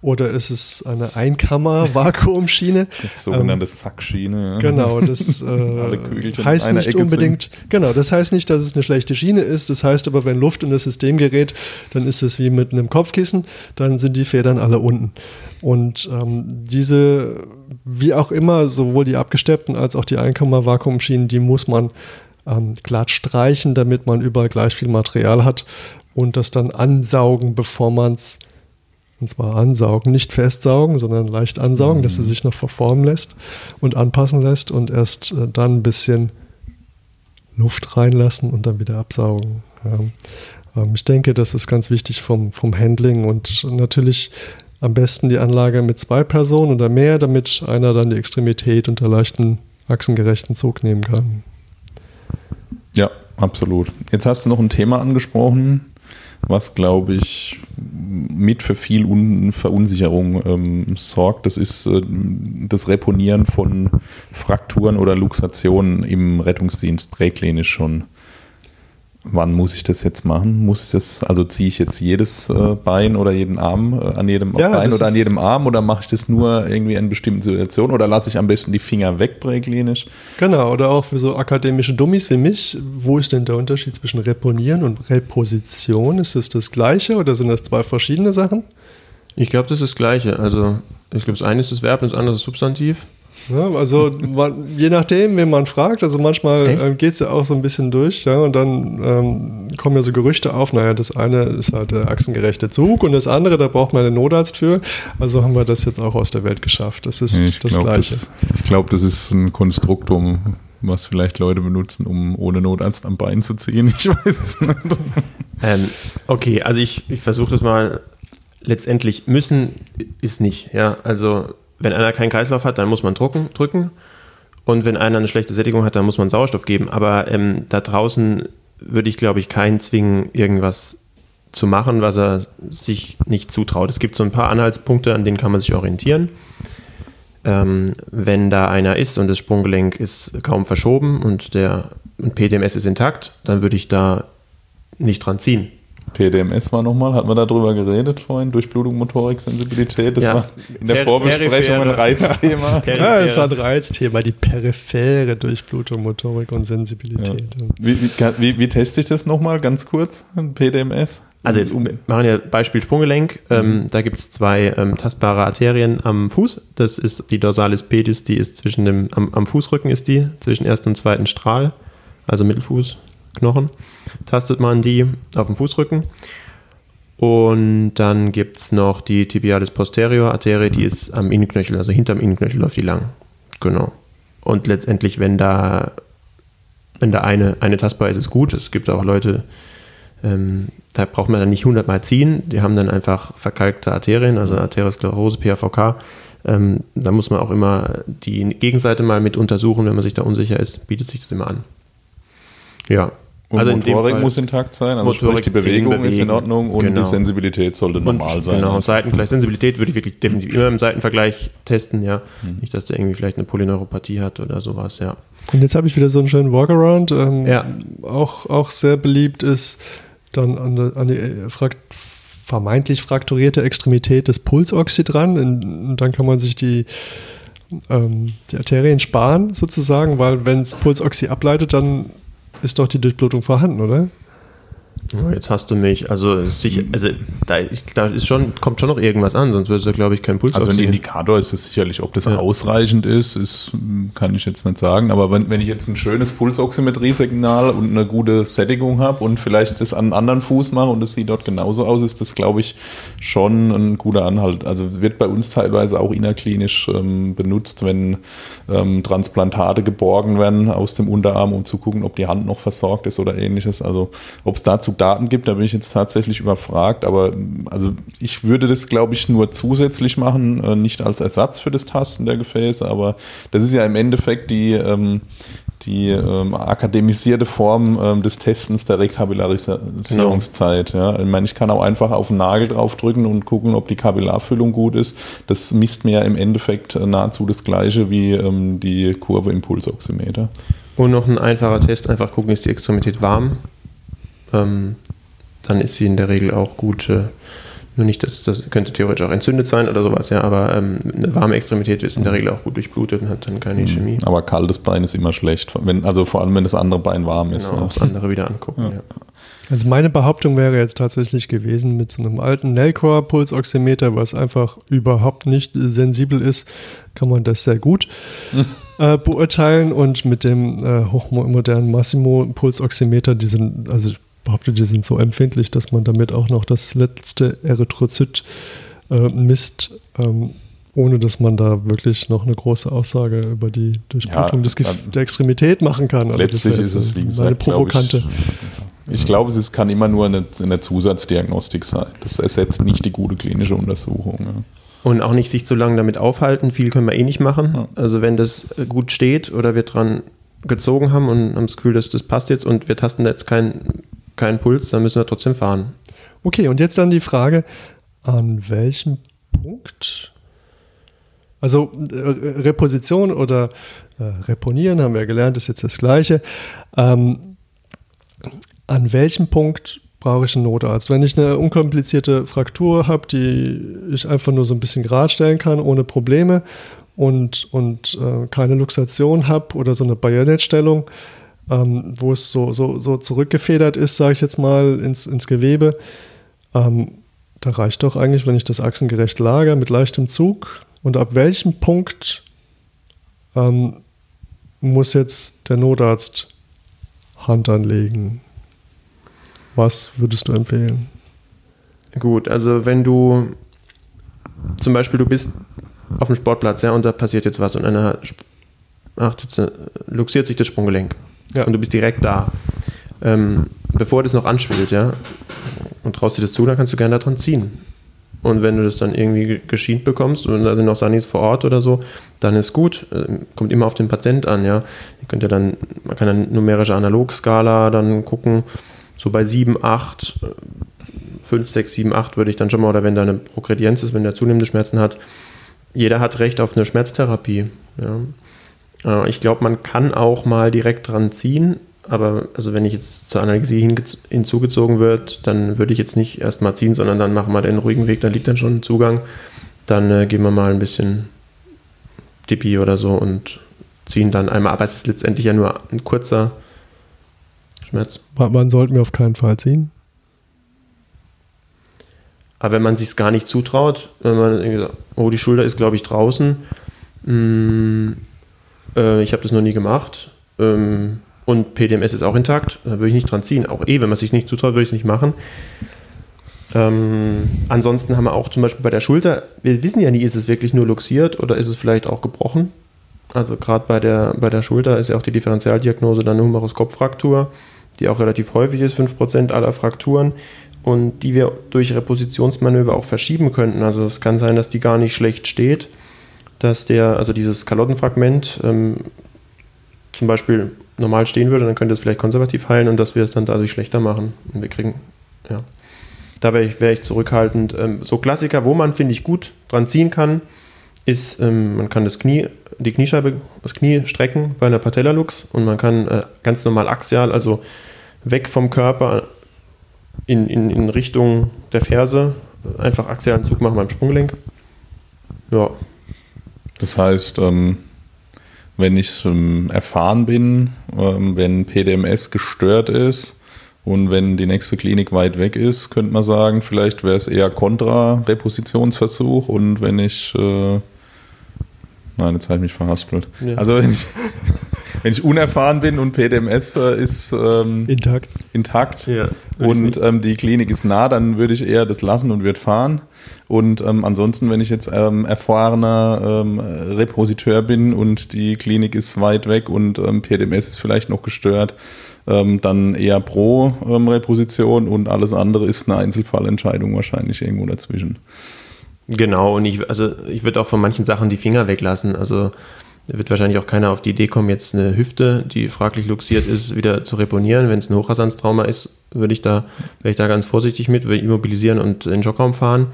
oder ist es eine Einkammer-Vakuumschiene? Sogenannte ähm, Sackschiene. Ja. Genau, das äh, heißt nicht Ecke unbedingt, sind. genau, das heißt nicht, dass es eine schlechte Schiene ist. Das heißt aber, wenn Luft in das System gerät, dann ist es wie mit einem Kopfkissen, dann sind die Federn alle unten. Und ähm, diese, wie auch immer, sowohl die abgesteppten als auch die Einkammer-Vakuumschienen, die muss man ähm, glatt streichen, damit man überall gleich viel Material hat und das dann ansaugen, bevor man es und zwar ansaugen, nicht festsaugen, sondern leicht ansaugen, mhm. dass es sich noch verformen lässt und anpassen lässt und erst äh, dann ein bisschen Luft reinlassen und dann wieder absaugen. Ja. Ähm, ich denke, das ist ganz wichtig vom, vom Handling und natürlich am besten die Anlage mit zwei Personen oder mehr, damit einer dann die Extremität unter leichten achsengerechten Zug nehmen kann. Ja, absolut. Jetzt hast du noch ein Thema angesprochen, was, glaube ich, mit für viel Un Verunsicherung ähm, sorgt. Das ist äh, das Reponieren von Frakturen oder Luxationen im Rettungsdienst präklinisch schon wann muss ich das jetzt machen? Muss ich das, also ziehe ich jetzt jedes äh, Bein oder jeden Arm äh, an jedem ja, Bein oder an jedem Arm oder mache ich das nur irgendwie in bestimmten Situationen oder lasse ich am besten die Finger weg präklinisch? Genau, oder auch für so akademische Dummies wie mich, wo ist denn der Unterschied zwischen Reponieren und Reposition? Ist es das, das gleiche oder sind das zwei verschiedene Sachen? Ich glaube, das ist das gleiche. Also ich glaube, das eine ist das Verb und das andere ist das Substantiv. Ja, also man, je nachdem, wen man fragt, also manchmal ähm, geht es ja auch so ein bisschen durch, ja, und dann ähm, kommen ja so Gerüchte auf, naja, das eine ist halt der achsengerechte Zug und das andere, da braucht man einen Notarzt für. Also haben wir das jetzt auch aus der Welt geschafft. Das ist ich das glaub, Gleiche. Das, ich glaube, das ist ein Konstruktum, was vielleicht Leute benutzen, um ohne Notarzt am Bein zu ziehen. Ich weiß es nicht. Ähm, okay, also ich, ich versuche das mal. Letztendlich müssen ist nicht, ja. Also wenn einer keinen Kreislauf hat, dann muss man drucken, drücken. Und wenn einer eine schlechte Sättigung hat, dann muss man Sauerstoff geben. Aber ähm, da draußen würde ich, glaube ich, keinen zwingen, irgendwas zu machen, was er sich nicht zutraut. Es gibt so ein paar Anhaltspunkte, an denen kann man sich orientieren. Ähm, wenn da einer ist und das Sprunggelenk ist kaum verschoben und der und PDMS ist intakt, dann würde ich da nicht dran ziehen. PDMS war nochmal, hatten wir darüber geredet vorhin, Durchblutung, Motorik, Sensibilität. Das ja. war in der per Vorbesprechung ein Reizthema. ja, es war ein Reizthema, die periphere Durchblutung, Motorik und Sensibilität. Ja. Wie, wie, wie, wie, teste ich das nochmal ganz kurz, PDMS? Also jetzt machen wir Beispiel Sprunggelenk. Ähm, mhm. da gibt es zwei ähm, tastbare Arterien am Fuß. Das ist die Dorsalis pedis, die ist zwischen dem, am, am Fußrücken ist die, zwischen ersten und zweiten Strahl, also Mittelfußknochen tastet man die auf dem Fußrücken. Und dann gibt es noch die Tibialis posterior Arterie, die ist am Innenknöchel, also hinterm Innenknöchel läuft die lang. Genau. Und letztendlich, wenn da, wenn da eine, eine tastbar ist, ist gut. Es gibt auch Leute, ähm, da braucht man dann nicht hundertmal ziehen. Die haben dann einfach verkalkte Arterien, also Arteriosklerose, PAVK. Ähm, da muss man auch immer die Gegenseite mal mit untersuchen, wenn man sich da unsicher ist, bietet sich das immer an. Ja, und also Motorik muss intakt sein, also Motorik, sprich die Bewegung ist in Ordnung und genau. die Sensibilität sollte normal und, sein. Genau, Seitengleich. Sensibilität würde ich wirklich definitiv immer im Seitenvergleich testen, ja. Mhm. Nicht, dass der irgendwie vielleicht eine Polyneuropathie hat oder sowas, ja. Und jetzt habe ich wieder so einen schönen Walkaround. Ähm, ja. auch, auch sehr beliebt ist dann an, die, an die äh, frakt vermeintlich frakturierte Extremität des Pulsoxy dran. Und dann kann man sich die ähm, die Arterien sparen, sozusagen, weil wenn es Pulsoxy ableitet, dann ist doch die Durchblutung vorhanden, oder? Jetzt hast du mich, also sicher, also da, ist, da ist schon, kommt schon noch irgendwas an, sonst würde es ja, glaube ich, kein Puls Also ein Indikator ist es sicherlich, ob das ja. ausreichend ist, ist, kann ich jetzt nicht sagen. Aber wenn, wenn ich jetzt ein schönes Pulsoximetriesignal und eine gute Sättigung habe und vielleicht das an einem anderen Fuß mache und es sieht dort genauso aus, ist das, glaube ich, schon ein guter Anhalt. Also wird bei uns teilweise auch innerklinisch ähm, benutzt, wenn ähm, Transplantate geborgen werden aus dem Unterarm, um zu gucken, ob die Hand noch versorgt ist oder ähnliches. Also ob es dazu Daten gibt, da bin ich jetzt tatsächlich überfragt, aber also ich würde das, glaube ich, nur zusätzlich machen, äh, nicht als Ersatz für das Tasten der Gefäße, aber das ist ja im Endeffekt die, ähm, die ähm, akademisierte Form ähm, des Testens der Rekapitalisierungszeit. Genau. Ja. Ich meine, ich kann auch einfach auf den Nagel draufdrücken und gucken, ob die Kapillarfüllung gut ist. Das misst mir ja im Endeffekt äh, nahezu das Gleiche wie ähm, die Kurve im Pulsoximeter. Und noch ein einfacher Test, einfach gucken, ist die Extremität warm? Ähm, dann ist sie in der Regel auch gut, äh, Nur nicht, dass das könnte theoretisch auch entzündet sein oder sowas, ja, aber ähm, eine warme Extremität ist in der Regel auch gut durchblutet und hat dann keine Ischämie. Aber kaltes Bein ist immer schlecht, wenn, also vor allem wenn das andere Bein warm ist. Genau, ne? auch das andere wieder angucken. Ja. Ja. Also meine Behauptung wäre jetzt tatsächlich gewesen, mit so einem alten Nelcor-Pulsoximeter, was einfach überhaupt nicht sensibel ist, kann man das sehr gut äh, beurteilen. Und mit dem äh, hochmodernen Massimo-Pulsoximeter, die sind, also ich behaupte, die sind so empfindlich, dass man damit auch noch das letzte Erythrozyt äh, misst, ähm, ohne dass man da wirklich noch eine große Aussage über die Durchblutung Ja, des der Extremität machen kann. Also Letztlich ist es, wie gesagt, glaub provokante. Ich, ich glaube, es kann immer nur eine, eine Zusatzdiagnostik sein. Das ersetzt nicht die gute klinische Untersuchung. Ja. Und auch nicht sich zu lange damit aufhalten. Viel können wir eh nicht machen. Also wenn das äh, gut steht oder wir dran gezogen haben und haben das Gefühl, dass das passt jetzt und wir tasten jetzt keinen keinen Puls, dann müssen wir trotzdem fahren. Okay, und jetzt dann die Frage, an welchem Punkt, also äh, Reposition oder äh, Reponieren, haben wir gelernt, ist jetzt das Gleiche. Ähm, an welchem Punkt brauche ich einen Notarzt? Wenn ich eine unkomplizierte Fraktur habe, die ich einfach nur so ein bisschen gerade stellen kann, ohne Probleme und, und äh, keine Luxation habe oder so eine Bajonettstellung, ähm, wo es so, so, so zurückgefedert ist, sage ich jetzt mal, ins, ins Gewebe, ähm, da reicht doch eigentlich, wenn ich das achsengerecht lager mit leichtem Zug. Und ab welchem Punkt ähm, muss jetzt der Notarzt Hand anlegen? Was würdest du empfehlen? Gut, also wenn du zum Beispiel du bist auf dem Sportplatz, ja, und da passiert jetzt was und einer ach, jetzt, äh, luxiert sich das Sprunggelenk Ja. und du bist direkt da. Ähm, bevor das noch anschwillt, ja, und traust dir das zu, dann kannst du gerne daran ziehen. Und wenn du das dann irgendwie ge- geschient bekommst und da sind noch Sanis vor Ort oder so, dann ist gut. Ähm, Kommt immer auf den Patient an, ja. Ihr könnt ja dann, man kann dann numerische Analogskala dann gucken, so bei 7, 8, 5, 6, 7, 8 würde ich dann schon mal, oder wenn da eine Progredienz ist, wenn der zunehmende Schmerzen hat, jeder hat Recht auf eine Schmerztherapie. Ja. Äh, Ich glaube, man kann auch mal direkt dran ziehen, aber also wenn ich jetzt zur Analgesie hinzugezogen wird, dann würde ich jetzt nicht erst mal ziehen, sondern dann machen wir den ruhigen Weg, da liegt dann schon ein Zugang. Dann äh, geben wir mal ein bisschen Dippi oder so und ziehen dann einmal. Aber es ist letztendlich ja nur ein kurzer Schmerz. Wann sollten wir auf keinen Fall ziehen? Aber wenn man sich gar nicht zutraut, wenn man oh, die Schulter ist, glaube ich, draußen, mm, äh, ich habe das noch nie gemacht ähm, und PDMS ist auch intakt, da würde ich nicht dran ziehen. Auch eh, wenn man sich nicht zutraut, würde ich es nicht machen. Ähm, ansonsten haben wir auch zum Beispiel bei der Schulter, wir wissen ja nie, ist es wirklich nur luxiert oder ist es vielleicht auch gebrochen. Also gerade bei der, bei der Schulter ist ja auch die Differentialdiagnose dann eine Humerus-Kopf-Fraktur, die auch relativ häufig ist, 5% aller Frakturen und die wir durch Repositionsmanöver auch verschieben könnten. Also es kann sein, dass die gar nicht schlecht steht, dass der, also dieses Kalottenfragment ähm, zum Beispiel normal stehen würde, dann könnte es vielleicht konservativ heilen und dass wir es dann dadurch schlechter machen. Und wir kriegen, ja. Da wäre ich, wär ich zurückhaltend. Ähm, so Klassiker, wo man, finde ich, gut dran ziehen kann, ist, ähm, man kann das Knie, die Kniescheibe, das Knie strecken bei einer Patellalux und man kann äh, ganz normal axial, also weg vom Körper in, in, in Richtung der Ferse, einfach axialen Zug machen beim Sprunggelenk. Ja, Das heißt, ähm, wenn ich ähm, erfahren bin, ähm, wenn PDMS gestört ist und wenn die nächste Klinik weit weg ist, könnte man sagen, vielleicht wäre es eher Kontra-Repositionsversuch und wenn ich äh, Nein, jetzt habe ich mich verhaspelt. Ja. Also wenn ich, wenn ich unerfahren bin und PDMS äh, ist ähm, Intakt. intakt Ja, und ähm, die Klinik ist nah, dann würde ich eher das lassen und würde fahren. Und ähm, ansonsten, wenn ich jetzt ähm, erfahrener ähm, Repositeur bin und die Klinik ist weit weg und ähm, PDMS ist vielleicht noch gestört, dann eher pro Reposition und alles andere ist eine Einzelfallentscheidung wahrscheinlich irgendwo dazwischen. Genau, und ich, also ich würde auch von manchen Sachen die Finger weglassen. Also da wird wahrscheinlich auch keiner auf die Idee kommen, jetzt eine Hüfte, die fraglich luxiert ist, wieder zu reponieren. Wenn es ein Hochrasanstrauma ist, würde ich da, wäre ich da ganz vorsichtig mit, würde immobilisieren und in den Schockraum fahren.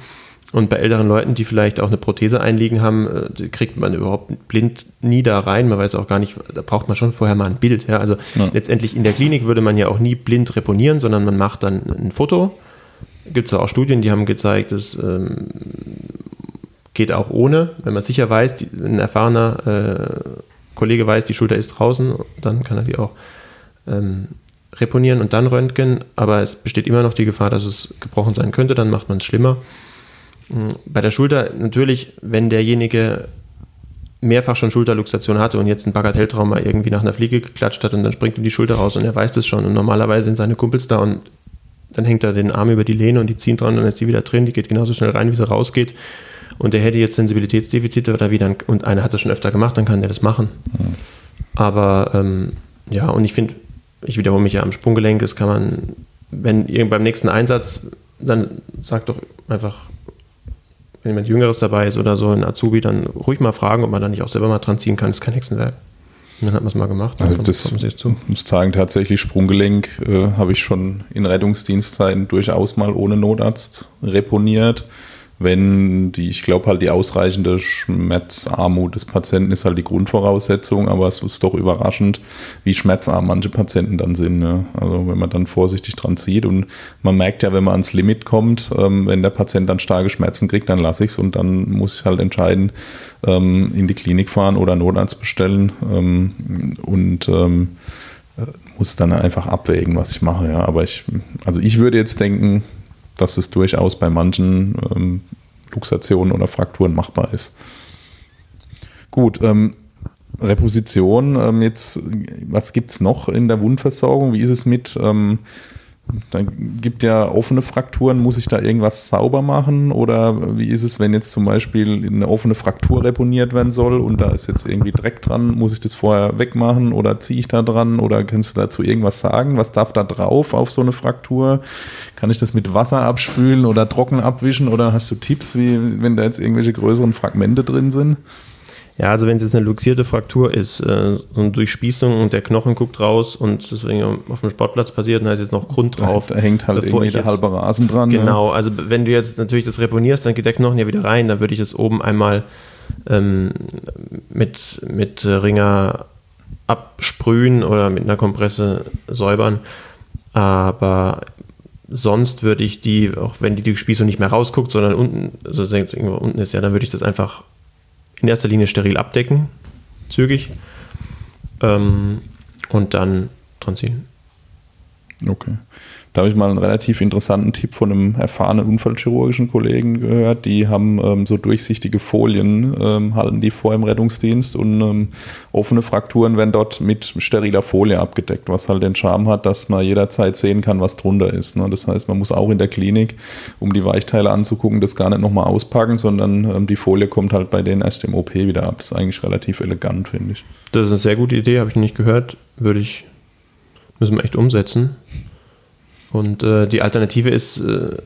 Und bei älteren Leuten, die vielleicht auch eine Prothese einliegen haben, äh, kriegt man überhaupt blind nie da rein. Man weiß auch gar nicht, da braucht man schon vorher mal ein Bild. Ja? Also Ja. letztendlich in der Klinik würde man ja auch nie blind reponieren, sondern man macht dann ein Foto gibt es auch Studien, die haben gezeigt, es ähm, geht auch ohne, wenn man sicher weiß, die, ein erfahrener äh, Kollege weiß, die Schulter ist draußen, dann kann er die auch ähm, reponieren und dann röntgen, aber es besteht immer noch die Gefahr, dass es gebrochen sein könnte, dann macht man es schlimmer. Hm, bei der Schulter natürlich, wenn derjenige mehrfach schon Schulterluxation hatte und jetzt ein Bagatelltrauma irgendwie nach einer Fliege geklatscht hat und dann springt ihm die Schulter raus und er weiß das schon und normalerweise sind seine Kumpels da und dann hängt er den Arm über die Lehne und die ziehen dran und dann ist die wieder drin, die geht genauso schnell rein, wie sie rausgeht und der hätte jetzt Sensibilitätsdefizite oder wie dann, und einer hat das schon öfter gemacht, dann kann der das machen. Mhm. Aber ähm, ja, und ich finde, ich wiederhole mich ja am Sprunggelenk, das kann man, wenn beim nächsten Einsatz, dann sagt doch einfach, wenn jemand Jüngeres dabei ist oder so, ein Azubi, dann ruhig mal fragen, ob man da nicht auch selber mal dran ziehen kann. Das ist kein Hexenwerk. Und dann hat man es mal gemacht. Also das muss sagen, tatsächlich Sprunggelenk äh, habe ich schon in Rettungsdienstzeiten durchaus mal ohne Notarzt reponiert wenn die, ich glaube halt die ausreichende Schmerzarmut des Patienten ist halt die Grundvoraussetzung, aber es ist doch überraschend, wie schmerzarm manche Patienten dann sind. Ne? Also wenn man dann vorsichtig dran zieht und man merkt ja, wenn man ans Limit kommt, ähm, wenn der Patient dann starke Schmerzen kriegt, dann lasse ich es und dann muss ich halt entscheiden, ähm, in die Klinik fahren oder Notarzt bestellen ähm, und ähm, äh, muss dann einfach abwägen, was ich mache. Ja. Aber ich, also ich würde jetzt denken, dass es durchaus bei manchen ähm, Luxationen oder Frakturen machbar ist. Gut, ähm, Reposition, ähm, jetzt, was gibt es noch in der Wundversorgung? Wie ist es mit ähm, dann gibt ja offene Frakturen, muss ich da irgendwas sauber machen? Oder wie ist es, wenn jetzt zum Beispiel eine offene Fraktur reponiert werden soll und da ist jetzt irgendwie Dreck dran, muss ich das vorher wegmachen oder ziehe ich da dran? Oder kannst du dazu irgendwas sagen? Was darf da drauf auf so eine Fraktur? Kann ich das mit Wasser abspülen oder trocken abwischen? Oder hast du Tipps, wie wenn da jetzt irgendwelche größeren Fragmente drin sind? Ja, also wenn es jetzt eine luxierte Fraktur ist, äh, so eine Durchspießung und der Knochen guckt raus und deswegen auf dem Sportplatz passiert, dann ist jetzt noch Grund drauf. Da, da hängt halt irgendwie der halbe Rasen dran. Genau, ja. also wenn du jetzt natürlich das reponierst, dann geht der Knochen ja wieder rein, dann würde ich es oben einmal ähm, mit, mit Ringer absprühen oder mit einer Kompresse säubern. Aber sonst würde ich die, auch wenn die Durchspießung nicht mehr rausguckt, sondern unten, also irgendwo unten ist ja, dann würde ich das einfach in erster Linie steril abdecken, zügig, ähm, und dann dran ziehen. Okay. Da habe ich mal einen relativ interessanten Tipp von einem erfahrenen unfallchirurgischen Kollegen gehört. Die haben ähm, so durchsichtige Folien, ähm, halten die vor im Rettungsdienst und ähm, offene Frakturen werden dort mit steriler Folie abgedeckt, was halt den Charme hat, dass man jederzeit sehen kann, was drunter ist. Ne? Das heißt, man muss auch in der Klinik, um die Weichteile anzugucken, das gar nicht nochmal auspacken, sondern ähm, die Folie kommt halt bei denen erst im OP wieder ab. Das ist eigentlich relativ elegant, finde ich. Das ist eine sehr gute Idee, habe ich nicht gehört. Würde ich, müssen wir echt umsetzen. Und äh, die Alternative ist äh,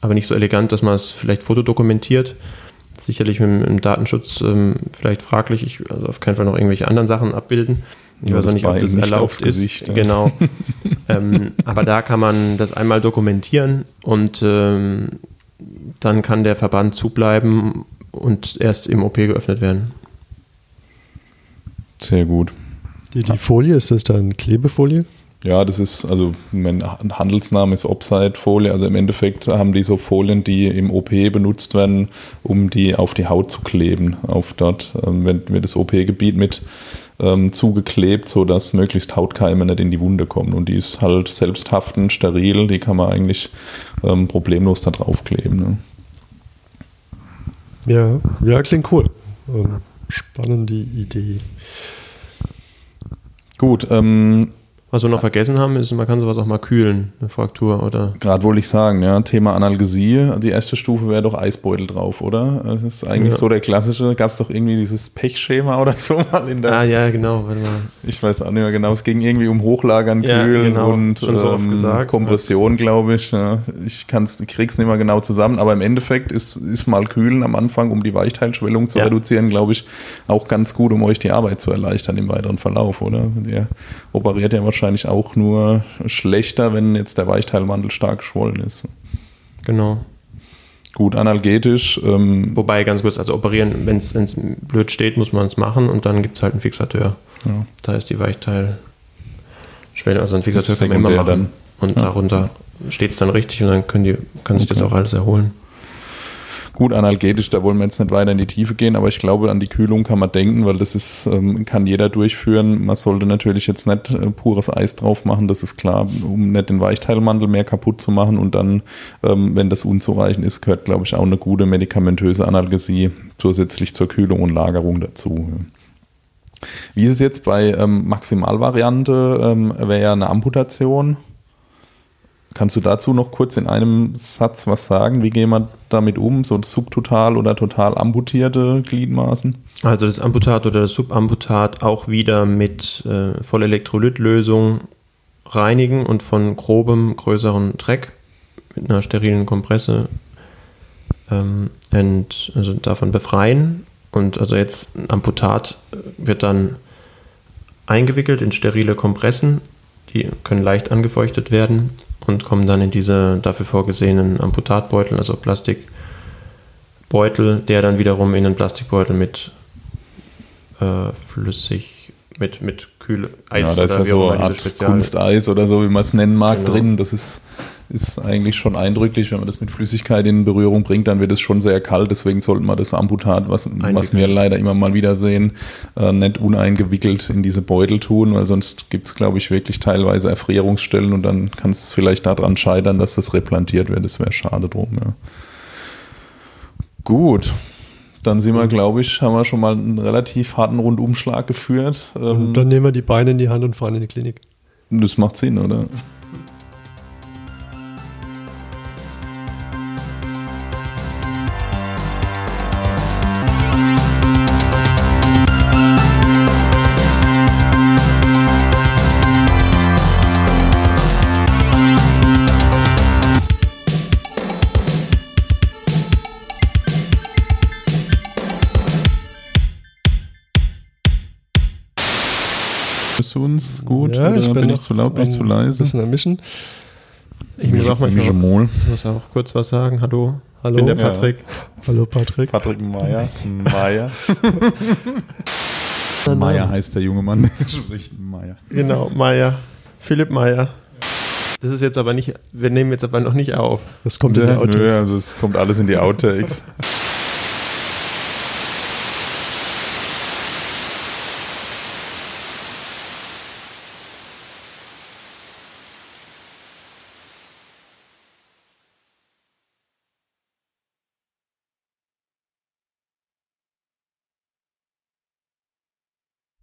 aber nicht so elegant, dass man es vielleicht fotodokumentiert. Sicherlich mit, mit dem Datenschutz ähm, vielleicht fraglich. Ich also auf keinen Fall noch irgendwelche anderen Sachen abbilden. Ich ja, weiß auch nicht, ob das erlaubt Gesicht, ist. Ja. Genau. ähm, aber da kann man das einmal dokumentieren und ähm, dann kann der Verband zubleiben und erst im OP geöffnet werden. Sehr gut. Die, die Folie, ist das dann Klebefolie? Ja, das ist, also mein Handelsname ist Opside-Folie. Also im Endeffekt haben die so Folien, die im OP benutzt werden, um die auf die Haut zu kleben. Auf dort ähm, wird das OP-Gebiet mit ähm, zugeklebt, sodass möglichst Hautkeime nicht in die Wunde kommen. Und die ist halt selbsthaftend, steril, die kann man eigentlich ähm, problemlos da draufkleben. Ne? Ja, ja, klingt cool. Ähm, spannende Idee. Gut, ähm, was wir noch vergessen haben, ist, man kann sowas auch mal kühlen, eine Fraktur oder. Gerade wollte ich sagen, ja, Thema Analgesie. Die erste Stufe wäre doch Eisbeutel drauf, oder? Das ist eigentlich ja. so der klassische. Gab es doch irgendwie dieses Pechschema oder so mal in der. Ah, ja, genau. Ich weiß auch nicht mehr genau. Es ging irgendwie um Hochlagern, Kühlen genau. und so ähm, gesagt, Kompression, ja. glaube ich. Ja. Ich kann's, krieg's nicht mehr genau zusammen, aber im Endeffekt ist, ist mal Kühlen am Anfang, um die Weichteilschwellung zu reduzieren, glaube ich, auch ganz gut, um euch die Arbeit zu erleichtern im weiteren Verlauf, oder? Der operiert ja wahrscheinlich wahrscheinlich auch nur schlechter, wenn jetzt der Weichteilmantel stark geschwollen ist. Genau. Gut, analgetisch. Ähm Wobei, ganz kurz, also operieren, wenn es blöd steht, muss man es machen und dann gibt es halt einen Fixateur. Ja. Da ist die Weichteilschwelle, also ein Fixateur kann man immer machen. Dann. Und ja. darunter steht es dann richtig und dann können die, kann sich das auch alles erholen. Gut, analgetisch, da wollen wir jetzt nicht weiter in die Tiefe gehen, aber ich glaube, an die Kühlung kann man denken, weil das ist, ähm, kann jeder durchführen. Man sollte natürlich jetzt nicht äh, pures Eis drauf machen, das ist klar, um nicht den Weichteilmantel mehr kaputt zu machen. Und dann, ähm, wenn das unzureichend ist, gehört, glaube ich, auch eine gute medikamentöse Analgesie zusätzlich zur Kühlung und Lagerung dazu. Wie ist es jetzt bei ähm, Maximalvariante? Ähm, Wäre ja eine Amputation. Kannst du dazu noch kurz in einem Satz was sagen? Wie gehen wir damit um? So subtotal oder total amputierte Gliedmaßen? Also das Amputat oder das Subamputat auch wieder mit äh, Vollelektrolytlösung reinigen und von grobem, größeren Dreck mit einer sterilen Kompresse ähm, ent, also davon befreien. Und also jetzt ein Amputat wird dann eingewickelt in sterile Kompressen, die können leicht angefeuchtet werden und kommen dann in diese dafür vorgesehenen Amputatbeutel, also Plastikbeutel, der dann wiederum in einen Plastikbeutel mit äh, flüssig, mit, mit kühl Eis ja, da ist ja so eine Art Kunsteis oder so, wie man es nennen mag, genau. drin. Das ist ist eigentlich schon eindrücklich. Wenn man das mit Flüssigkeit in Berührung bringt, dann wird es schon sehr kalt. Deswegen sollte man das Amputat, was, was wir leider immer mal wieder sehen, äh, nicht uneingewickelt in diese Beutel tun, weil sonst gibt es, glaube ich, wirklich teilweise Erfrierungsstellen und dann kann es vielleicht daran scheitern, dass das replantiert wird. Das wäre schade drum. Ja. Gut. Dann sind wir, glaube ich, haben wir schon mal einen relativ harten Rundumschlag geführt. Ähm, dann nehmen wir die Beine in die Hand und fahren in die Klinik. Das macht Sinn, oder? Gut? Ja, oder ich bin, bin ich zu laut, bin ich zu leise? Ein bisschen ermischen. Ich muss auch noch, muss auch kurz was sagen. Hallo. Hallo. Bin der Patrick. Ja. Hallo Patrick. Patrick Meier. Meier. Meier heißt der junge Mann, der spricht Meier. Genau, Meier. Philipp Meier. Das ist jetzt aber nicht, wir nehmen jetzt aber noch nicht auf. Das kommt ja, in die Outtakes. Nö, also es kommt alles in die Outtakes.